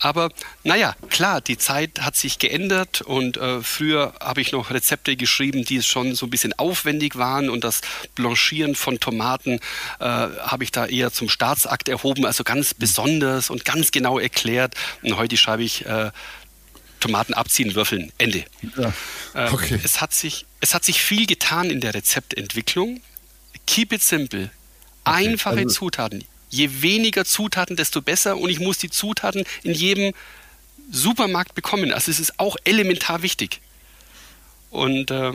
Aber naja, klar, die Zeit hat sich geändert und äh, früher habe ich noch Rezepte geschrieben, die schon so ein bisschen aufwendig waren und das Blanchieren von Tomaten äh, habe ich da eher zum Staatsakt erhoben, also ganz besonders und ganz genau erklärt. Und heute schreibe ich äh, Tomaten abziehen, würfeln, Ende. Ja, Ähm, okay. es, hat sich, es hat sich viel getan in der Rezeptentwicklung. Keep it simple. Einfache also- Zutaten. Je weniger Zutaten, desto besser. Und ich muss die Zutaten in jedem Supermarkt bekommen. Also es ist auch elementar wichtig. Und äh,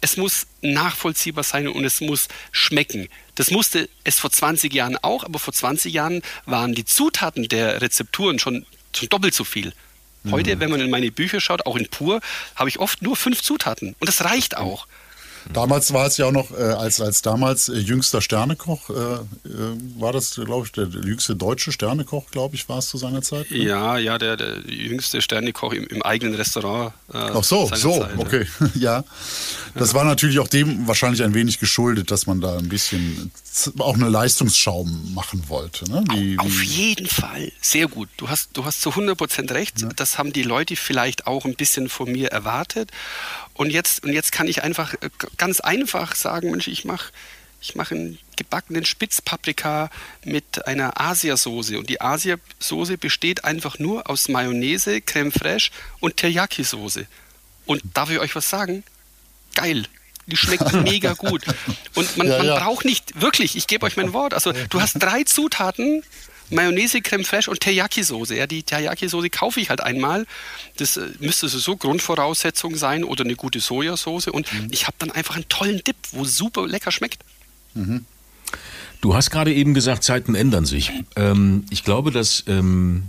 es muss nachvollziehbar sein und es muss schmecken. Das musste es vor 20 Jahren auch, aber vor 20 Jahren waren die Zutaten der Rezepturen schon, schon doppelt so viel. Heute, wenn man in meine Bücher schaut, auch in Pur, habe ich oft nur fünf Zutaten. Und das reicht auch. Damals war es ja auch noch, äh, als, als damals äh, jüngster Sternekoch, äh, äh, war das, glaube ich, der jüngste deutsche Sternekoch, glaube ich, war es zu seiner Zeit. ne? Ja, ja, der, der jüngste Sternekoch im, im eigenen Restaurant. Äh, Ach so, so, Zeit, ja. okay, ja. Das war natürlich auch dem wahrscheinlich ein wenig geschuldet, dass man da ein bisschen auch eine Leistungsschau machen wollte. Ne? Wie, Auf wie, jeden Fall. Sehr gut. Du hast, du hast zu 100% recht. Das haben die Leute vielleicht auch ein bisschen von mir erwartet. Und jetzt, und jetzt kann ich einfach äh, ganz einfach sagen, Mensch, ich mache ich mach einen gebackenen Spitzpaprika mit einer Asiasoße. Und die Asiasoße besteht einfach nur aus Mayonnaise, Creme fraiche und Teriyaki-Soße. Und darf ich euch was sagen? Geil. Die schmeckt mega gut. Und man, Ja, man ja. braucht nicht, wirklich, ich gebe euch mein Wort. Also du hast drei Zutaten, Mayonnaise, Creme fraiche und Teriyaki-Soße. Ja, die Teriyaki-Soße kaufe ich halt einmal. Das äh, müsste so Grundvoraussetzung sein oder eine gute Sojasauce. Und Mhm. ich habe dann einfach einen tollen Dip, wo super lecker schmeckt. Du hast gerade eben gesagt, Zeiten ändern sich. Ähm, ich glaube, das ähm,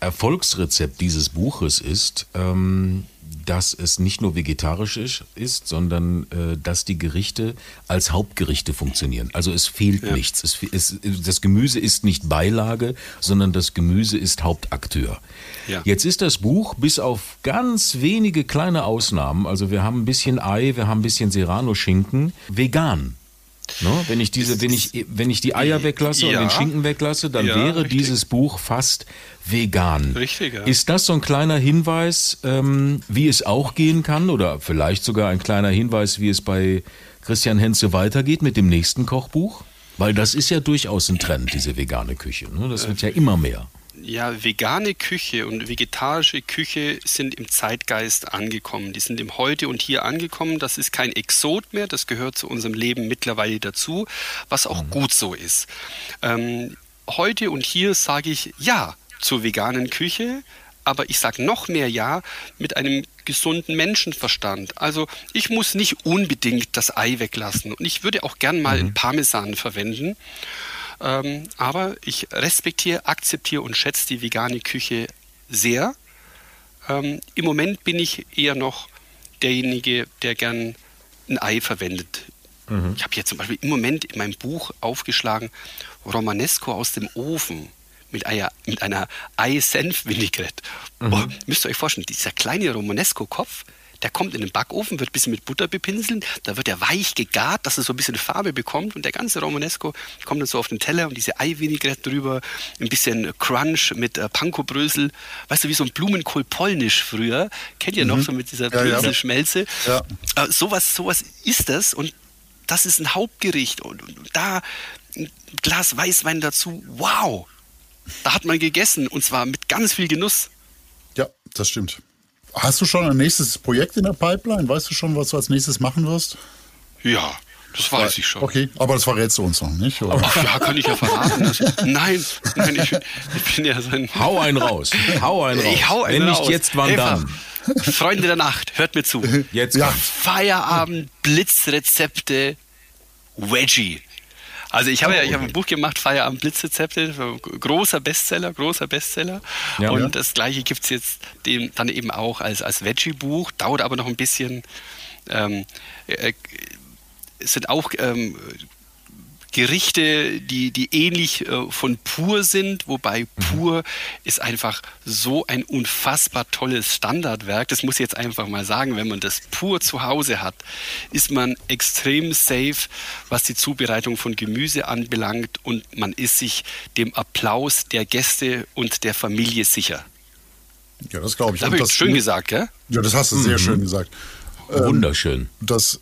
Erfolgsrezept dieses Buches ist, ähm, dass es nicht nur vegetarisch ist, ist sondern äh, dass die Gerichte als Hauptgerichte funktionieren. Also es fehlt nichts. Es, es, das Gemüse ist nicht Beilage, sondern das Gemüse ist Hauptakteur. Ja. Jetzt ist das Buch bis auf ganz wenige kleine Ausnahmen, also wir haben ein bisschen Ei, wir haben ein bisschen Serrano-Schinken, vegan. Ne? Wenn ich diese, wenn ich, wenn ich die Eier weglasse Ja. und den Schinken weglasse, dann Ja, wäre richtig. dieses Buch fast vegan. Richtig, ja. Ist das so ein kleiner Hinweis, ähm, wie es auch gehen kann, oder vielleicht sogar ein kleiner Hinweis, wie es bei Christian Henze weitergeht mit dem nächsten Kochbuch? Weil das ist ja durchaus ein Trend, diese vegane Küche. Ne? Das wird ja immer mehr. Ja, vegane Küche und vegetarische Küche sind im Zeitgeist angekommen. Die sind im Heute und Hier angekommen. Das ist kein Exot mehr, das gehört zu unserem Leben mittlerweile dazu, was auch gut so ist. Ähm, heute und hier sage ich Ja zur veganen Küche, aber ich sage noch mehr Ja mit einem gesunden Menschenverstand. Also ich muss nicht unbedingt das Ei weglassen und ich würde auch gern mal Parmesan verwenden. Ähm, aber ich respektiere, akzeptiere und schätze die vegane Küche sehr. Ähm, Im Moment bin ich eher noch derjenige, der gern ein Ei verwendet. Ich habe hier zum Beispiel im Moment in meinem Buch aufgeschlagen Romanesco aus dem Ofen mit, Eier, mit einer Ei-Senf-Vinaigrette. Boah, Müsst ihr euch vorstellen, dieser kleine Romanesco-Kopf, der kommt in den Backofen, wird ein bisschen mit Butter bepinseln, da wird er weich gegart, dass er so ein bisschen Farbe bekommt und der ganze Romanesco kommt dann so auf den Teller und diese Ei-Vinaigrette drüber, ein bisschen Crunch mit äh, Panko-Brösel, weißt du, wie so ein Blumenkohl polnisch früher, kennt ihr noch so mit dieser Ja, ja. Bröselschmelze? Ja. Äh, sowas, sowas ist das und das ist ein Hauptgericht und, und, und da ein Glas Weißwein dazu, wow! Da hat man gegessen und zwar mit ganz viel Genuss. ja, das stimmt. Hast du schon ein nächstes Projekt in der Pipeline? Weißt du schon, was du als nächstes machen wirst? Ja, das weiß ich schon. Okay, aber das verrätst du uns noch nicht, oder? Ach ja, kann ich ja verraten. dass ich- nein, nein, ich, ich bin ja so ein. Hau einen raus. Hau einen raus. Ich hau einen Wenn nicht raus. jetzt, wann Einfach. dann? Freunde der Nacht, hört mir zu. Jetzt. Ja. Feierabend Blitzrezepte Veggie. Also ich habe ja, ich habe ein Buch gemacht, Feierabend Blitzrezepte, großer Bestseller, großer Bestseller. Ja. und Ja. das gleiche gibt es jetzt dem, dann eben auch als, als Veggie-Buch, dauert aber noch ein bisschen. Ähm, äh, es sind auch ähm, Gerichte, die, die ähnlich äh, von Pur sind, wobei Pur ist einfach so ein unfassbar tolles Standardwerk. Das muss ich jetzt einfach mal sagen, wenn man das Pur zu Hause hat, ist man extrem safe, was die Zubereitung von Gemüse anbelangt und man ist sich dem Applaus der Gäste und der Familie sicher. Ja, das glaube ich. Das Und habe ich das, schön gesagt, gell? Ja, das hast du sehr schön gesagt. Wunderschön. Das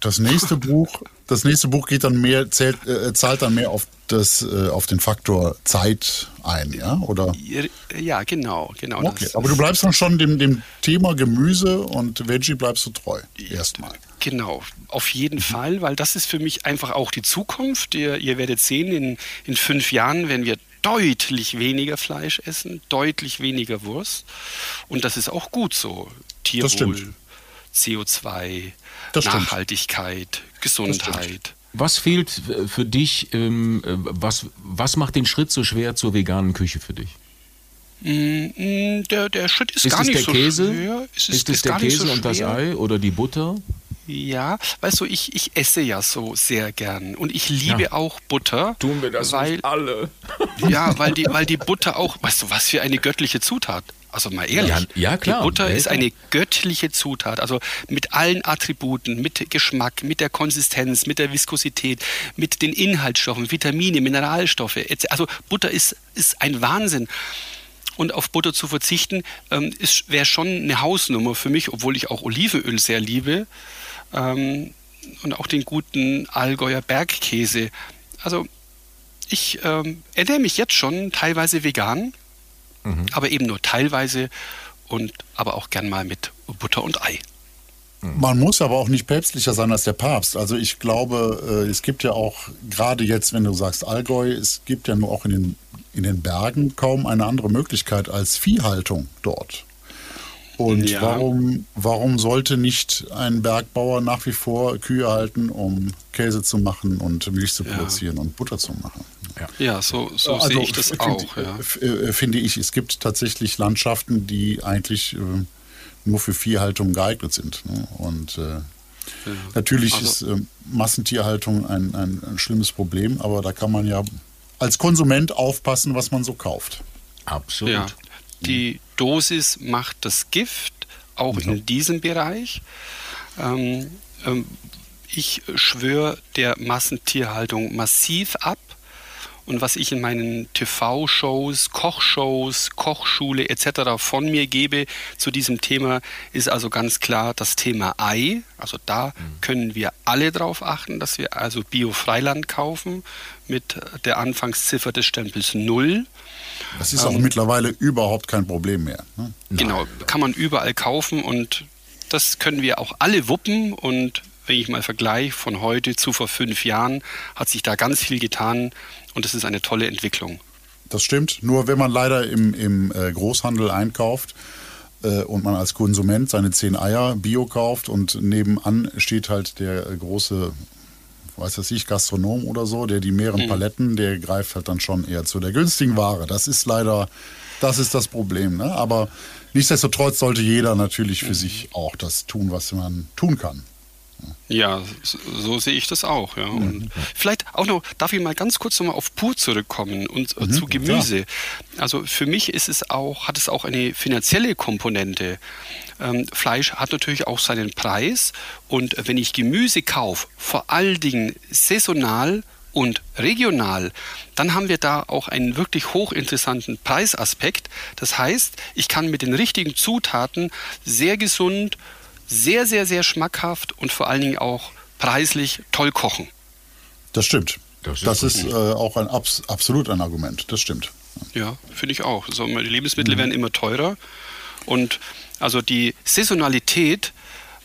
Das nächste Buch, das nächste Buch geht dann mehr, zählt, äh, zahlt dann mehr auf das, äh, auf den Faktor Zeit ein, ja? Oder? Ja, genau, genau. Okay, aber du bleibst dann schon dem, dem Thema Gemüse und Veggie bleibst du treu. Erstmal. Genau, auf jeden mhm. Fall, weil das ist für mich einfach auch die Zukunft. Ihr, ihr werdet sehen, in, in fünf Jahren, wenn wir deutlich weniger Fleisch essen, deutlich weniger Wurst. Und das ist auch gut so. Tierwohl, CO2, Nachhaltigkeit, Gesundheit. Was fehlt für dich, ähm, was, was macht den Schritt so schwer zur veganen Küche für dich? Mm, der, der Schritt ist, ist gar nicht der so Käse? schwer. Es ist, ist es der Käse so und das Ei oder die Butter? Ja, weißt du, ich, ich esse ja so sehr gern und ich liebe ja. auch Butter. Tun wir das weil, alle. Ja, weil die, weil die Butter auch, weißt du, was für eine göttliche Zutat. Also mal ehrlich, ja, ja klar. Die Butter ist eine göttliche Zutat. Also mit allen Attributen, mit Geschmack, mit der Konsistenz, mit der Viskosität, mit den Inhaltsstoffen, Vitamine, Mineralstoffe. Also Butter ist, ist ein Wahnsinn. Und auf Butter zu verzichten, ähm, wäre schon eine Hausnummer für mich, obwohl ich auch Olivenöl sehr liebe ähm, und auch den guten Allgäuer Bergkäse. Also ich ähm, ernähre mich jetzt schon teilweise vegan, mhm. aber eben nur teilweise und aber auch gern mal mit Butter und Ei. Man muss aber auch nicht päpstlicher sein als der Papst. Also ich glaube, äh, es gibt ja auch, gerade jetzt, wenn du sagst Allgäu, es gibt ja nur auch in den, in den Bergen kaum eine andere Möglichkeit als Viehhaltung dort. Und ja. warum, warum sollte nicht ein Bergbauer nach wie vor Kühe halten, um Käse zu machen und Milch zu produzieren ja. und Butter zu machen? Ja, ja so, so also, sehe ich das find, auch. Ja. Äh, finde ich, es gibt tatsächlich Landschaften, die eigentlich äh, nur für Viehhaltung geeignet sind. Ne? Und äh, natürlich also, ist äh, Massentierhaltung ein, ein, ein schlimmes Problem, aber da kann man ja als Konsument aufpassen, was man so kauft. Absolut. Ja die Dosis macht das Gift, auch mhm. in diesem Bereich. Ähm, ähm, ich schwöre der Massentierhaltung massiv ab. Und was ich in meinen TV-Shows, Kochshows, Kochschule etc. von mir gebe zu diesem Thema, ist also ganz klar das Thema Ei. Also da mhm. können wir alle darauf achten, dass wir also Bio-Freiland kaufen mit der Anfangsziffer des Stempels 0. Das ist auch ähm, mittlerweile überhaupt kein Problem mehr. Ne? Genau, kann man überall kaufen und das können wir auch alle wuppen und wenn ich mal vergleiche von heute zu vor fünf Jahren, hat sich da ganz viel getan und das ist eine tolle Entwicklung. Das stimmt, nur wenn man leider im, im äh, Großhandel einkauft, äh, und man als Konsument seine zehn Eier Bio kauft und nebenan steht halt der große weiß das ich, Gastronom oder so, der die mehreren mhm. Paletten, der greift halt dann schon eher zu der günstigen Ware. Das ist leider, das ist das Problem. Ne? Aber nichtsdestotrotz sollte jeder natürlich für mhm. sich auch das tun, was man tun kann. Ja, so, sehe ich das auch. Ja. Und. Vielleicht auch noch, darf ich mal ganz kurz nochmal auf Pur zurückkommen und äh, mhm, zu Gemüse. Ja. Also für mich ist es auch, hat es auch eine finanzielle Komponente. Ähm, Fleisch hat natürlich auch seinen Preis und wenn ich Gemüse kaufe, vor allen Dingen saisonal und regional, dann haben wir da auch einen wirklich hochinteressanten Preisaspekt. Das heißt, ich kann mit den richtigen Zutaten sehr gesund, sehr, sehr, sehr schmackhaft und vor allen Dingen auch preislich toll kochen. Das stimmt. Das ist, das ist äh, auch ein absolut ein Argument. Das stimmt. Ja, finde ich auch. Also, die Lebensmittel mhm. werden immer teurer und also die Saisonalität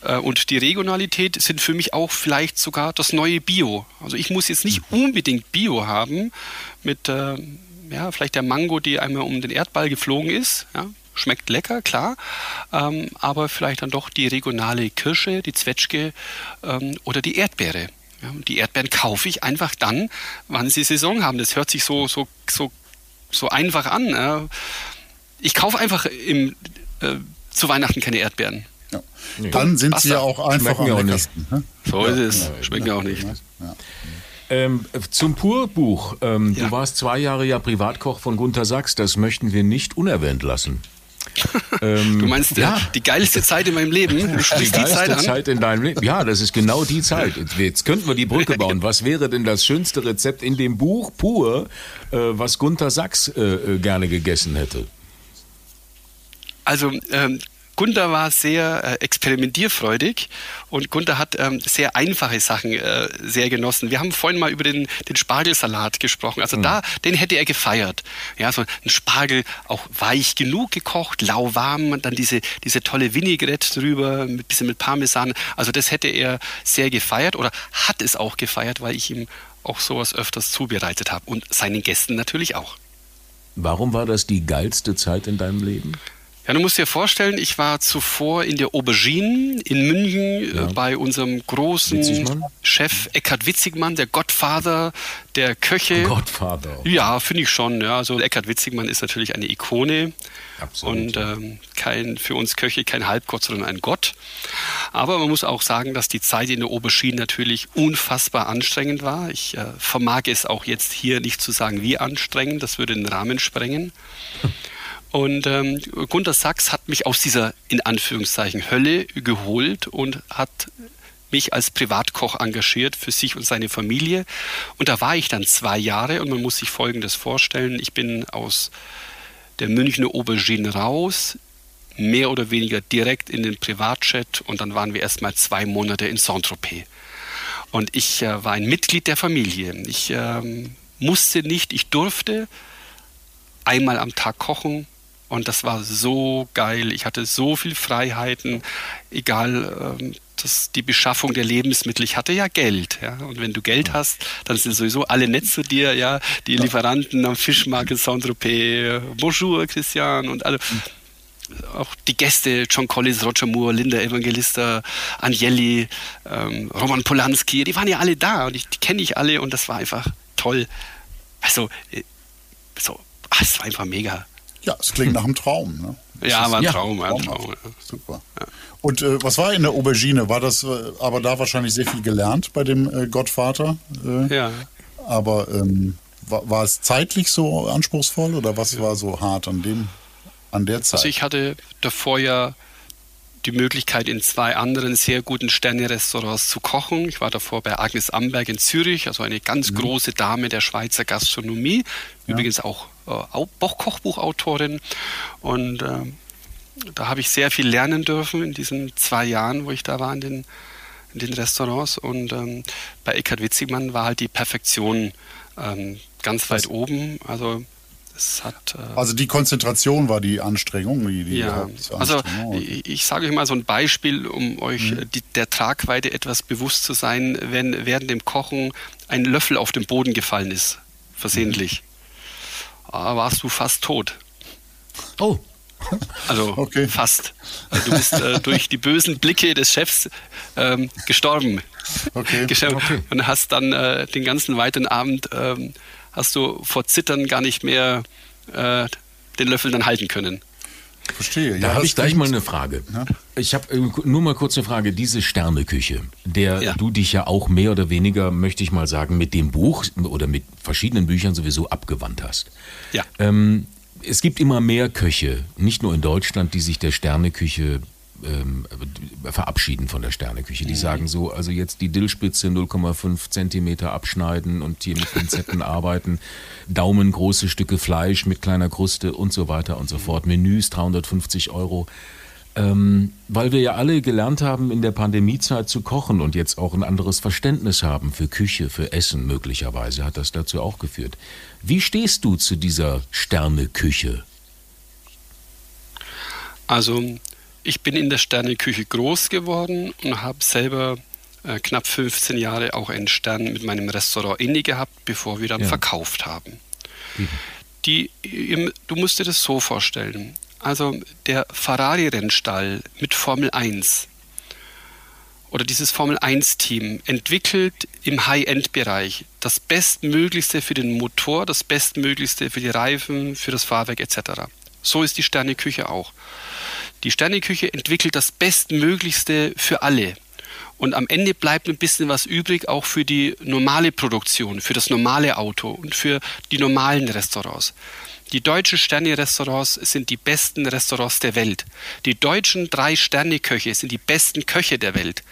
äh, und die Regionalität sind für mich auch vielleicht sogar das neue Bio. Also ich muss jetzt nicht mhm. unbedingt Bio haben mit äh, ja, vielleicht der Mango, die einmal um den Erdball geflogen ist. Ja, schmeckt lecker, klar, ähm, aber vielleicht dann doch die regionale Kirsche, die Zwetschge ähm, oder die Erdbeere. Ja, die Erdbeeren kaufe ich einfach dann, wann sie Saison haben. Das hört sich so, so, so, so einfach an. Äh. Ich kaufe einfach im äh, zu Weihnachten keine Erdbeeren. Ja. Dann sind Wasser. sie ja auch einfach Schmecken am nicht. Ne? So ist es. Schmecken ja. auch nicht. Ja. Ähm, zum Purbuch. Ähm, ja. Du warst zwei Jahre ja Privatkoch von Gunter Sachs. Das möchten wir nicht unerwähnt lassen. ähm, du meinst ja. die geilste Zeit in meinem Leben? Du die geilste Zeit? Zeit in deinem Leben. Ja, das ist genau die Zeit. Jetzt könnten wir die Brücke bauen. Was wäre denn das schönste Rezept in dem Buch pur, äh, was Gunter Sachs äh, äh gerne gegessen hätte? Also ähm, Gunther war sehr äh, experimentierfreudig und Gunther hat ähm, sehr einfache Sachen äh, sehr genossen. Wir haben vorhin mal über den, den Spargelsalat gesprochen. Also mhm. da, den hätte er gefeiert. Ja, so ein Spargel auch weich genug gekocht, lauwarm, dann diese, diese tolle Vinaigrette drüber, ein bisschen mit Parmesan. Also das hätte er sehr gefeiert oder hat es auch gefeiert, weil ich ihm auch sowas öfters zubereitet habe und seinen Gästen natürlich auch. Warum war das die geilste Zeit in deinem Leben? Ja, du musst dir vorstellen, ich war zuvor in der Aubergine in München äh, ja. bei unserem großen Witzigmann? Chef Eckhard Witzigmann, der Gottvater der Köche. Gottvater. Ja, finde ich schon. Ja, also Eckhard Witzigmann ist natürlich eine Ikone. Absolut. Und ähm, kein, für uns Köche kein Halbgott, sondern ein Gott. Aber man muss auch sagen, dass die Zeit in der Aubergine natürlich unfassbar anstrengend war. Ich äh, vermag es auch jetzt hier nicht zu sagen, wie anstrengend. Das würde den Rahmen sprengen. Und ähm, Gunter Sachs hat mich aus dieser in Anführungszeichen Hölle geholt und hat mich als Privatkoch engagiert für sich und seine Familie. Und da war ich dann zwei Jahre und man muss sich Folgendes vorstellen. Ich bin aus der Münchner Aubergine raus, mehr oder weniger direkt in den Privatchat und dann waren wir erst mal zwei Monate in Saint-Tropez. Und ich äh, war ein Mitglied der Familie. Ich ähm, musste nicht, ich durfte einmal am Tag kochen, und das war so geil. Ich hatte so viel Freiheiten, egal ähm, das, die Beschaffung der Lebensmittel. Ich hatte ja Geld. Ja? Und wenn du Geld hast, dann sind sowieso alle nett zu dir. Ja? Die Lieferanten am Fischmarkt in Saint-Tropez. Bonjour, Christian. Und alle. Auch die Gäste, John Collins, Roger Moore, Linda Evangelista, Agnelli, ähm, Roman Polanski, die waren ja alle da und ich, die kenne ich alle und das war einfach toll. Also, äh, so, ach, es war einfach mega. Ja, es klingt nach einem Traum. Ne? ja, war ein Traum, ein Traum. Ja. Super. Ja. Und äh, was war in der Aubergine? War das äh, aber da wahrscheinlich sehr viel gelernt bei dem äh, Gottvater? Äh, ja. Aber ähm, war, war, es zeitlich so anspruchsvoll oder was war so hart an dem an der Zeit? Also ich hatte davor ja die Möglichkeit, in zwei anderen sehr guten Sterne-Restaurants zu kochen. Ich war davor bei Agnes Amberg in Zürich, also eine ganz mhm. große Dame der Schweizer Gastronomie, ja. übrigens auch Kochbuchautorin. Und äh, da habe ich sehr viel lernen dürfen in diesen zwei Jahren, wo ich da war in den, in den Restaurants. Und ähm, bei Eckhard Witzigmann war halt die Perfektion ähm, ganz weit Was? oben. Also hat, äh also die Konzentration war die Anstrengung, die, die ja. Also ich, ich, sage euch mal so ein Beispiel, um euch mhm. die, der Tragweite etwas bewusst zu sein, wenn während dem Kochen ein Löffel auf den Boden gefallen ist, versehentlich, mhm. Warst du fast tot. Oh. Also okay. fast. Also du bist äh, durch die bösen Blicke des Chefs ähm, gestorben. Okay. okay. Und hast dann äh, den ganzen weiteren Abend ähm, hast du vor Zittern gar nicht mehr äh, den Löffel dann halten können. Verstehe. Da ja, habe ich gleich mal eine Frage. Ja? Ich habe äh, nur mal kurz eine Frage. Diese Sterneküche, der ja. du dich ja auch mehr oder weniger, möchte ich mal sagen, mit dem Buch oder mit verschiedenen Büchern sowieso abgewandt hast. Ja. Ähm, es gibt immer mehr Köche, nicht nur in Deutschland, die sich der Sterneküche ähm, verabschieden von der Sterneküche. Die mhm. sagen so, also jetzt die Dillspitze 0,5 Zentimeter abschneiden und hier mit Pinzetten arbeiten, daumengroße Stücke Fleisch mit kleiner Kruste und so weiter und so mhm. fort. Menüs 350 Euro. Ähm, weil wir ja alle gelernt haben, in der Pandemiezeit zu kochen und jetzt auch ein anderes Verständnis haben für Küche, für Essen möglicherweise, hat das dazu auch geführt. Wie stehst du zu dieser Sterneküche? Also ich bin in der Sterneküche groß geworden und habe selber äh, knapp 15 Jahre auch einen Stern mit meinem Restaurant inne gehabt, bevor wir dann ja. verkauft haben. Mhm. Die, du musst dir das so vorstellen. Also der Ferrari-Rennstall mit Formel 1 oder dieses Formel 1-Team entwickelt im High-End-Bereich das Bestmöglichste für den Motor, das Bestmöglichste für die Reifen, für das Fahrwerk etc. So ist die Sterneküche auch. Die Sterneküche entwickelt das Bestmöglichste für alle. Und am Ende bleibt ein bisschen was übrig, auch für die normale Produktion, für das normale Auto und für die normalen Restaurants. Die deutschen Sterne-Restaurants sind die besten Restaurants der Welt. Die deutschen drei Sterne-Köche sind die besten Köche der Welt.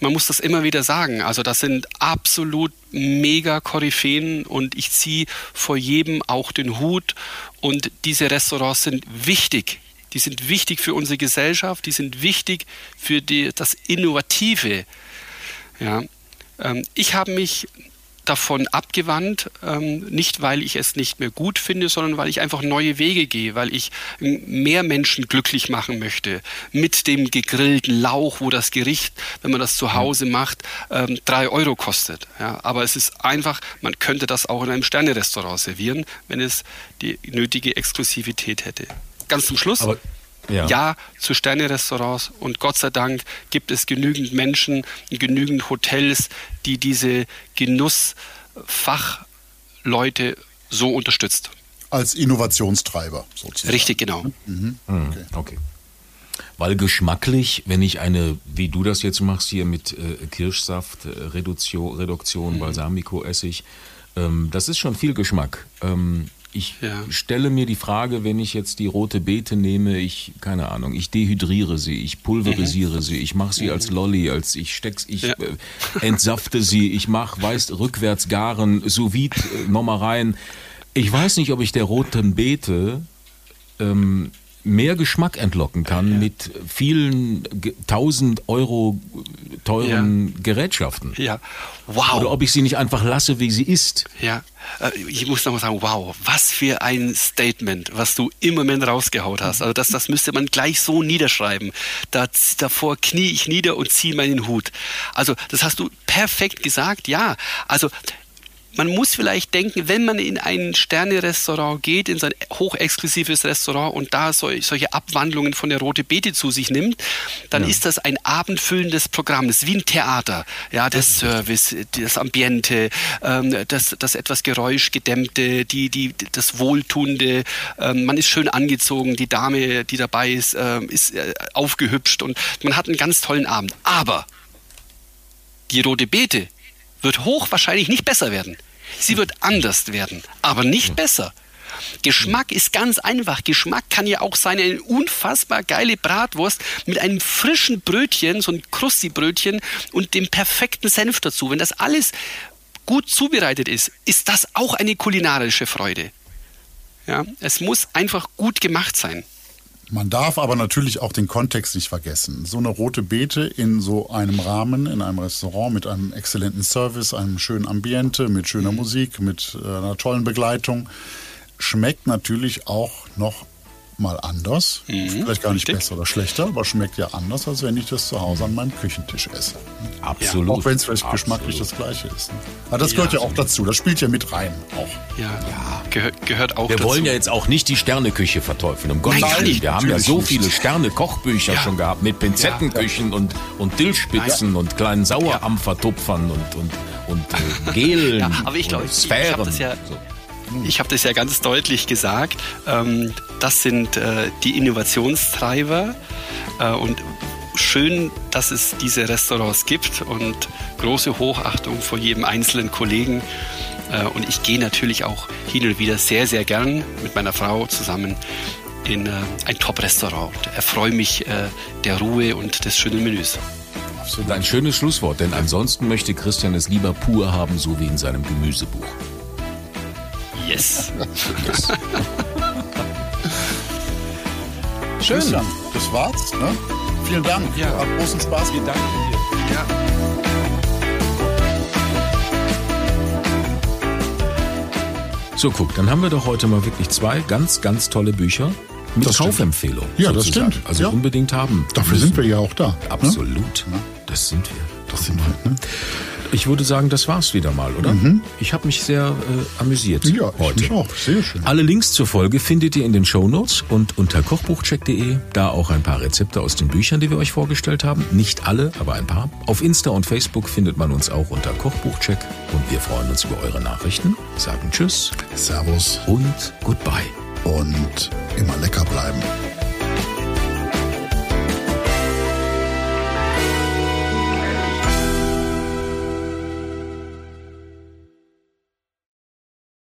Man muss das immer wieder sagen. Also das sind absolut mega Koryphäen und ich ziehe vor jedem auch den Hut. Und diese Restaurants sind wichtig die sind wichtig für unsere Gesellschaft, die sind wichtig für die, das Innovative. Ja. Ähm, ich habe mich davon abgewandt, ähm, nicht weil ich es nicht mehr gut finde, sondern weil ich einfach neue Wege gehe, weil ich mehr Menschen glücklich machen möchte mit dem gegrillten Lauch, wo das Gericht, wenn man das zu Hause macht, ähm, drei Euro kostet. Ja, aber es ist einfach, man könnte das auch in einem Sternerestaurant servieren, wenn es die nötige Exklusivität hätte. Ganz zum Schluss. Aber ja. ja zu Sterne-Restaurants und Gott sei Dank gibt es genügend Menschen, genügend Hotels, die diese Genussfachleute so unterstützt. Als Innovationstreiber sozusagen. Richtig, genau. Mhm. mhm. Okay. okay. Weil geschmacklich, wenn ich eine, wie du das jetzt machst hier mit äh, Kirschsaft, äh, Reduktion, Reduktion mhm. Balsamico-Essig, ähm, das ist schon viel Geschmack. Ähm, ich ja. stelle mir die Frage, wenn ich jetzt die rote Beete nehme, ich, keine Ahnung, ich dehydriere sie, ich pulverisiere mhm. sie, ich mache sie mhm. als Lolli, als ich steck's, ich ja. äh, entsafte sie, ich mache, weißt, rückwärts garen, sous vide, äh, nochmal rein. Ich weiß nicht, ob ich der roten Beete ähm, mehr Geschmack entlocken kann ja. mit vielen tausend Euro teuren ja. Gerätschaften. Ja, wow. Oder ob ich sie nicht einfach lasse, wie sie ist. Ja, äh, ich muss nochmal sagen, wow, was für ein Statement, was du im Moment rausgehaut hast. Also das, das müsste man gleich so niederschreiben. Das, davor knie ich nieder und ziehe meinen Hut. Also das hast du perfekt gesagt, ja. Also man muss vielleicht denken, wenn man in ein Sterne-Restaurant geht, in so ein hochexklusives Restaurant und da solche Abwandlungen von der Rote Beete zu sich nimmt, dann ja. ist das ein abendfüllendes Programm. Das ist wie ein Theater. Ja, der Service, das Ambiente, ähm, das, das etwas Geräuschgedämmte, die, die, das Wohltuende. Ähm, man ist schön angezogen, die Dame, die dabei ist, ähm, ist äh, aufgehübscht und man hat einen ganz tollen Abend. Aber die Rote Beete wird hochwahrscheinlich nicht besser werden. Sie wird anders werden, aber nicht besser. Geschmack ist ganz einfach. Geschmack kann ja auch sein, eine unfassbar geile Bratwurst mit einem frischen Brötchen, so ein Krusti-Brötchen und dem perfekten Senf dazu. Wenn das alles gut zubereitet ist, ist das auch eine kulinarische Freude. Ja, es muss einfach gut gemacht sein. Man darf aber natürlich auch den Kontext nicht vergessen. So eine rote Beete in so einem Rahmen, in einem Restaurant mit einem exzellenten Service, einem schönen Ambiente, mit schöner mhm. Musik, mit äh, einer tollen Begleitung, schmeckt natürlich auch noch mal anders. Mhm, Vielleicht gar nicht richtig. besser oder schlechter, aber schmeckt ja anders, als wenn ich das zu Hause an meinem Küchentisch esse. Absolut. Auch wenn es vielleicht Absolut. geschmacklich das gleiche ist. Ne? Aber das ja, gehört ja auch dazu. Das spielt ja mit rein auch. Ja, ja. Gehör, gehört auch Wir dazu. wollen ja jetzt auch nicht die Sterneküche verteufeln. Um Gottes Willen. Wir haben ja so viele Sterne-Kochbücher ja. schon gehabt mit Pinzettenküchen und, und Dillspitzen und kleinen Sauerampfertupfern und, und, und äh, Gelen aber ich glaube. Ich, ich das ja so. Ich habe das ja ganz deutlich gesagt. Ähm, das sind äh, die Innovationstreiber äh, und schön, dass es diese Restaurants gibt und große Hochachtung vor jedem einzelnen Kollegen. Äh, und ich gehe natürlich auch hin und wieder sehr, sehr gern mit meiner Frau zusammen in ein Top-Restaurant erfreue mich der Ruhe und des schönen Menüs. Absolut. Ein schönes Schlusswort, denn ansonsten möchte Christian es lieber pur haben, so wie in seinem Gemüsebuch. Yes. Schön. Christian, das war's. Ne? Vielen Dank. Ja. Hat großen Spaß. Vielen Dank dir. Ja. So, guck, dann haben wir doch heute mal wirklich zwei ganz, ganz tolle Bücher mit das Kaufempfehlung. Ja, sozusagen. das stimmt. Also ja. unbedingt haben. Dafür müssen. sind wir ja auch da. Ne? Absolut. Ne? Das sind wir. Das sind wir. Ne? Ich würde sagen, das war's wieder mal, oder? Mhm. Ich habe mich sehr äh, amüsiert ja, heute. Ich auch. Sehr schön. Alle Links zur Folge findet ihr in den Show Notes und unter kochbuchcheck.de. Da auch ein paar Rezepte aus den Büchern, die wir euch vorgestellt haben. Nicht alle, aber ein paar. Auf Insta und Facebook findet man uns auch unter Kochbuchcheck. Und wir freuen uns über eure Nachrichten. Sagen Tschüss. Servus. Und Goodbye. Und immer lecker bleiben.